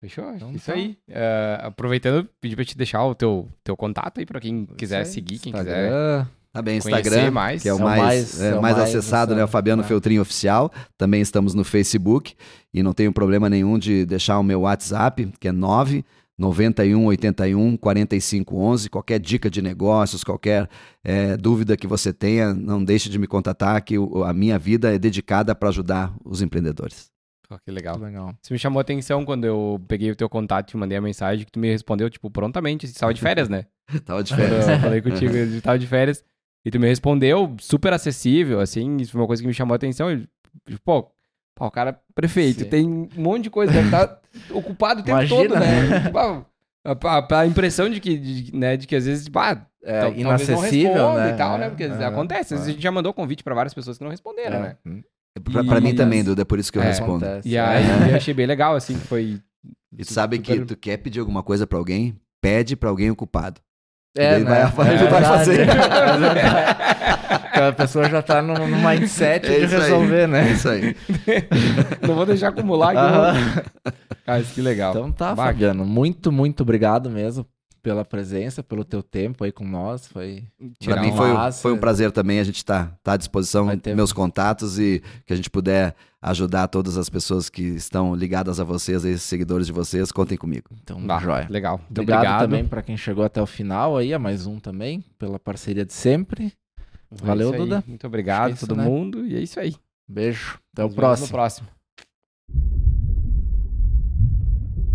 Fechou? Então Isso tá. aí. Ah, aproveitando, pedir pra te deixar o teu, teu contato aí pra quem quiser seguir, quem quiser Instagram. Tá bem, Instagram, mais. que é o É o mais, mais- é, é o mais mais acessado, né? O Fabiano é. Feltrin Oficial. Também estamos no Facebook e não tenho problema nenhum de deixar o meu WhatsApp, que é 9 91 81 45 11. Qualquer dica de negócios, qualquer é, dúvida que você tenha, não deixe de me contatar, que a minha vida é dedicada para ajudar os empreendedores. Ó, que legal. Legal. Isso me chamou a atenção quando eu peguei o teu contato e te mandei a mensagem que tu me respondeu, tipo, prontamente. Você estava de férias, né? Tava de férias. eu falei contigo, eu tava de férias. E tu me respondeu super acessível, assim. Isso foi uma coisa que me chamou a atenção. E, tipo, pô, pô, o cara é prefeito, Sim. tem um monte de coisa, deve estar ocupado o tempo Imagina, todo, né? Tipo, ah, a, a- a impressão de que, de, né, de que às vezes, tipo, ah, É, não inacessível, responda né? e tal, É, né? Porque é, acontece. Às vezes a gente já mandou convite pra várias pessoas que não responderam, É. né? Pra, pra mim também, Duda, é por isso que eu É. respondo. Acontece. E aí É. eu achei bem legal, assim, que foi... E tu sabe que Super- tu quer pedir alguma coisa pra alguém, pede pra alguém ocupado. É, Daí né? vai- É ele vai fazer. É. Aquela pessoa já tá no, no mindset É de isso aí. resolver, É né? isso aí. não vou deixar acumular aqui. Ah, isso que legal. Então tá, Bah, Fabiano. Muito, muito obrigado mesmo pela presença, pelo teu tempo aí com nós. Foi Pra tirar mim foi, massa. foi um prazer também. A gente tá, tá à disposição, meus contatos e que a gente puder ajudar todas as pessoas que estão ligadas a vocês, esses seguidores de vocês, contem comigo. então, Bah, joia. Legal. Muito Obrigado, obrigado. também para quem chegou até o final aí, a mais um também, pela parceria de sempre. É Valeu, aí. Duda. Muito obrigado é todo né? mundo. E é isso aí. Beijo. Até o Nos. No próximo.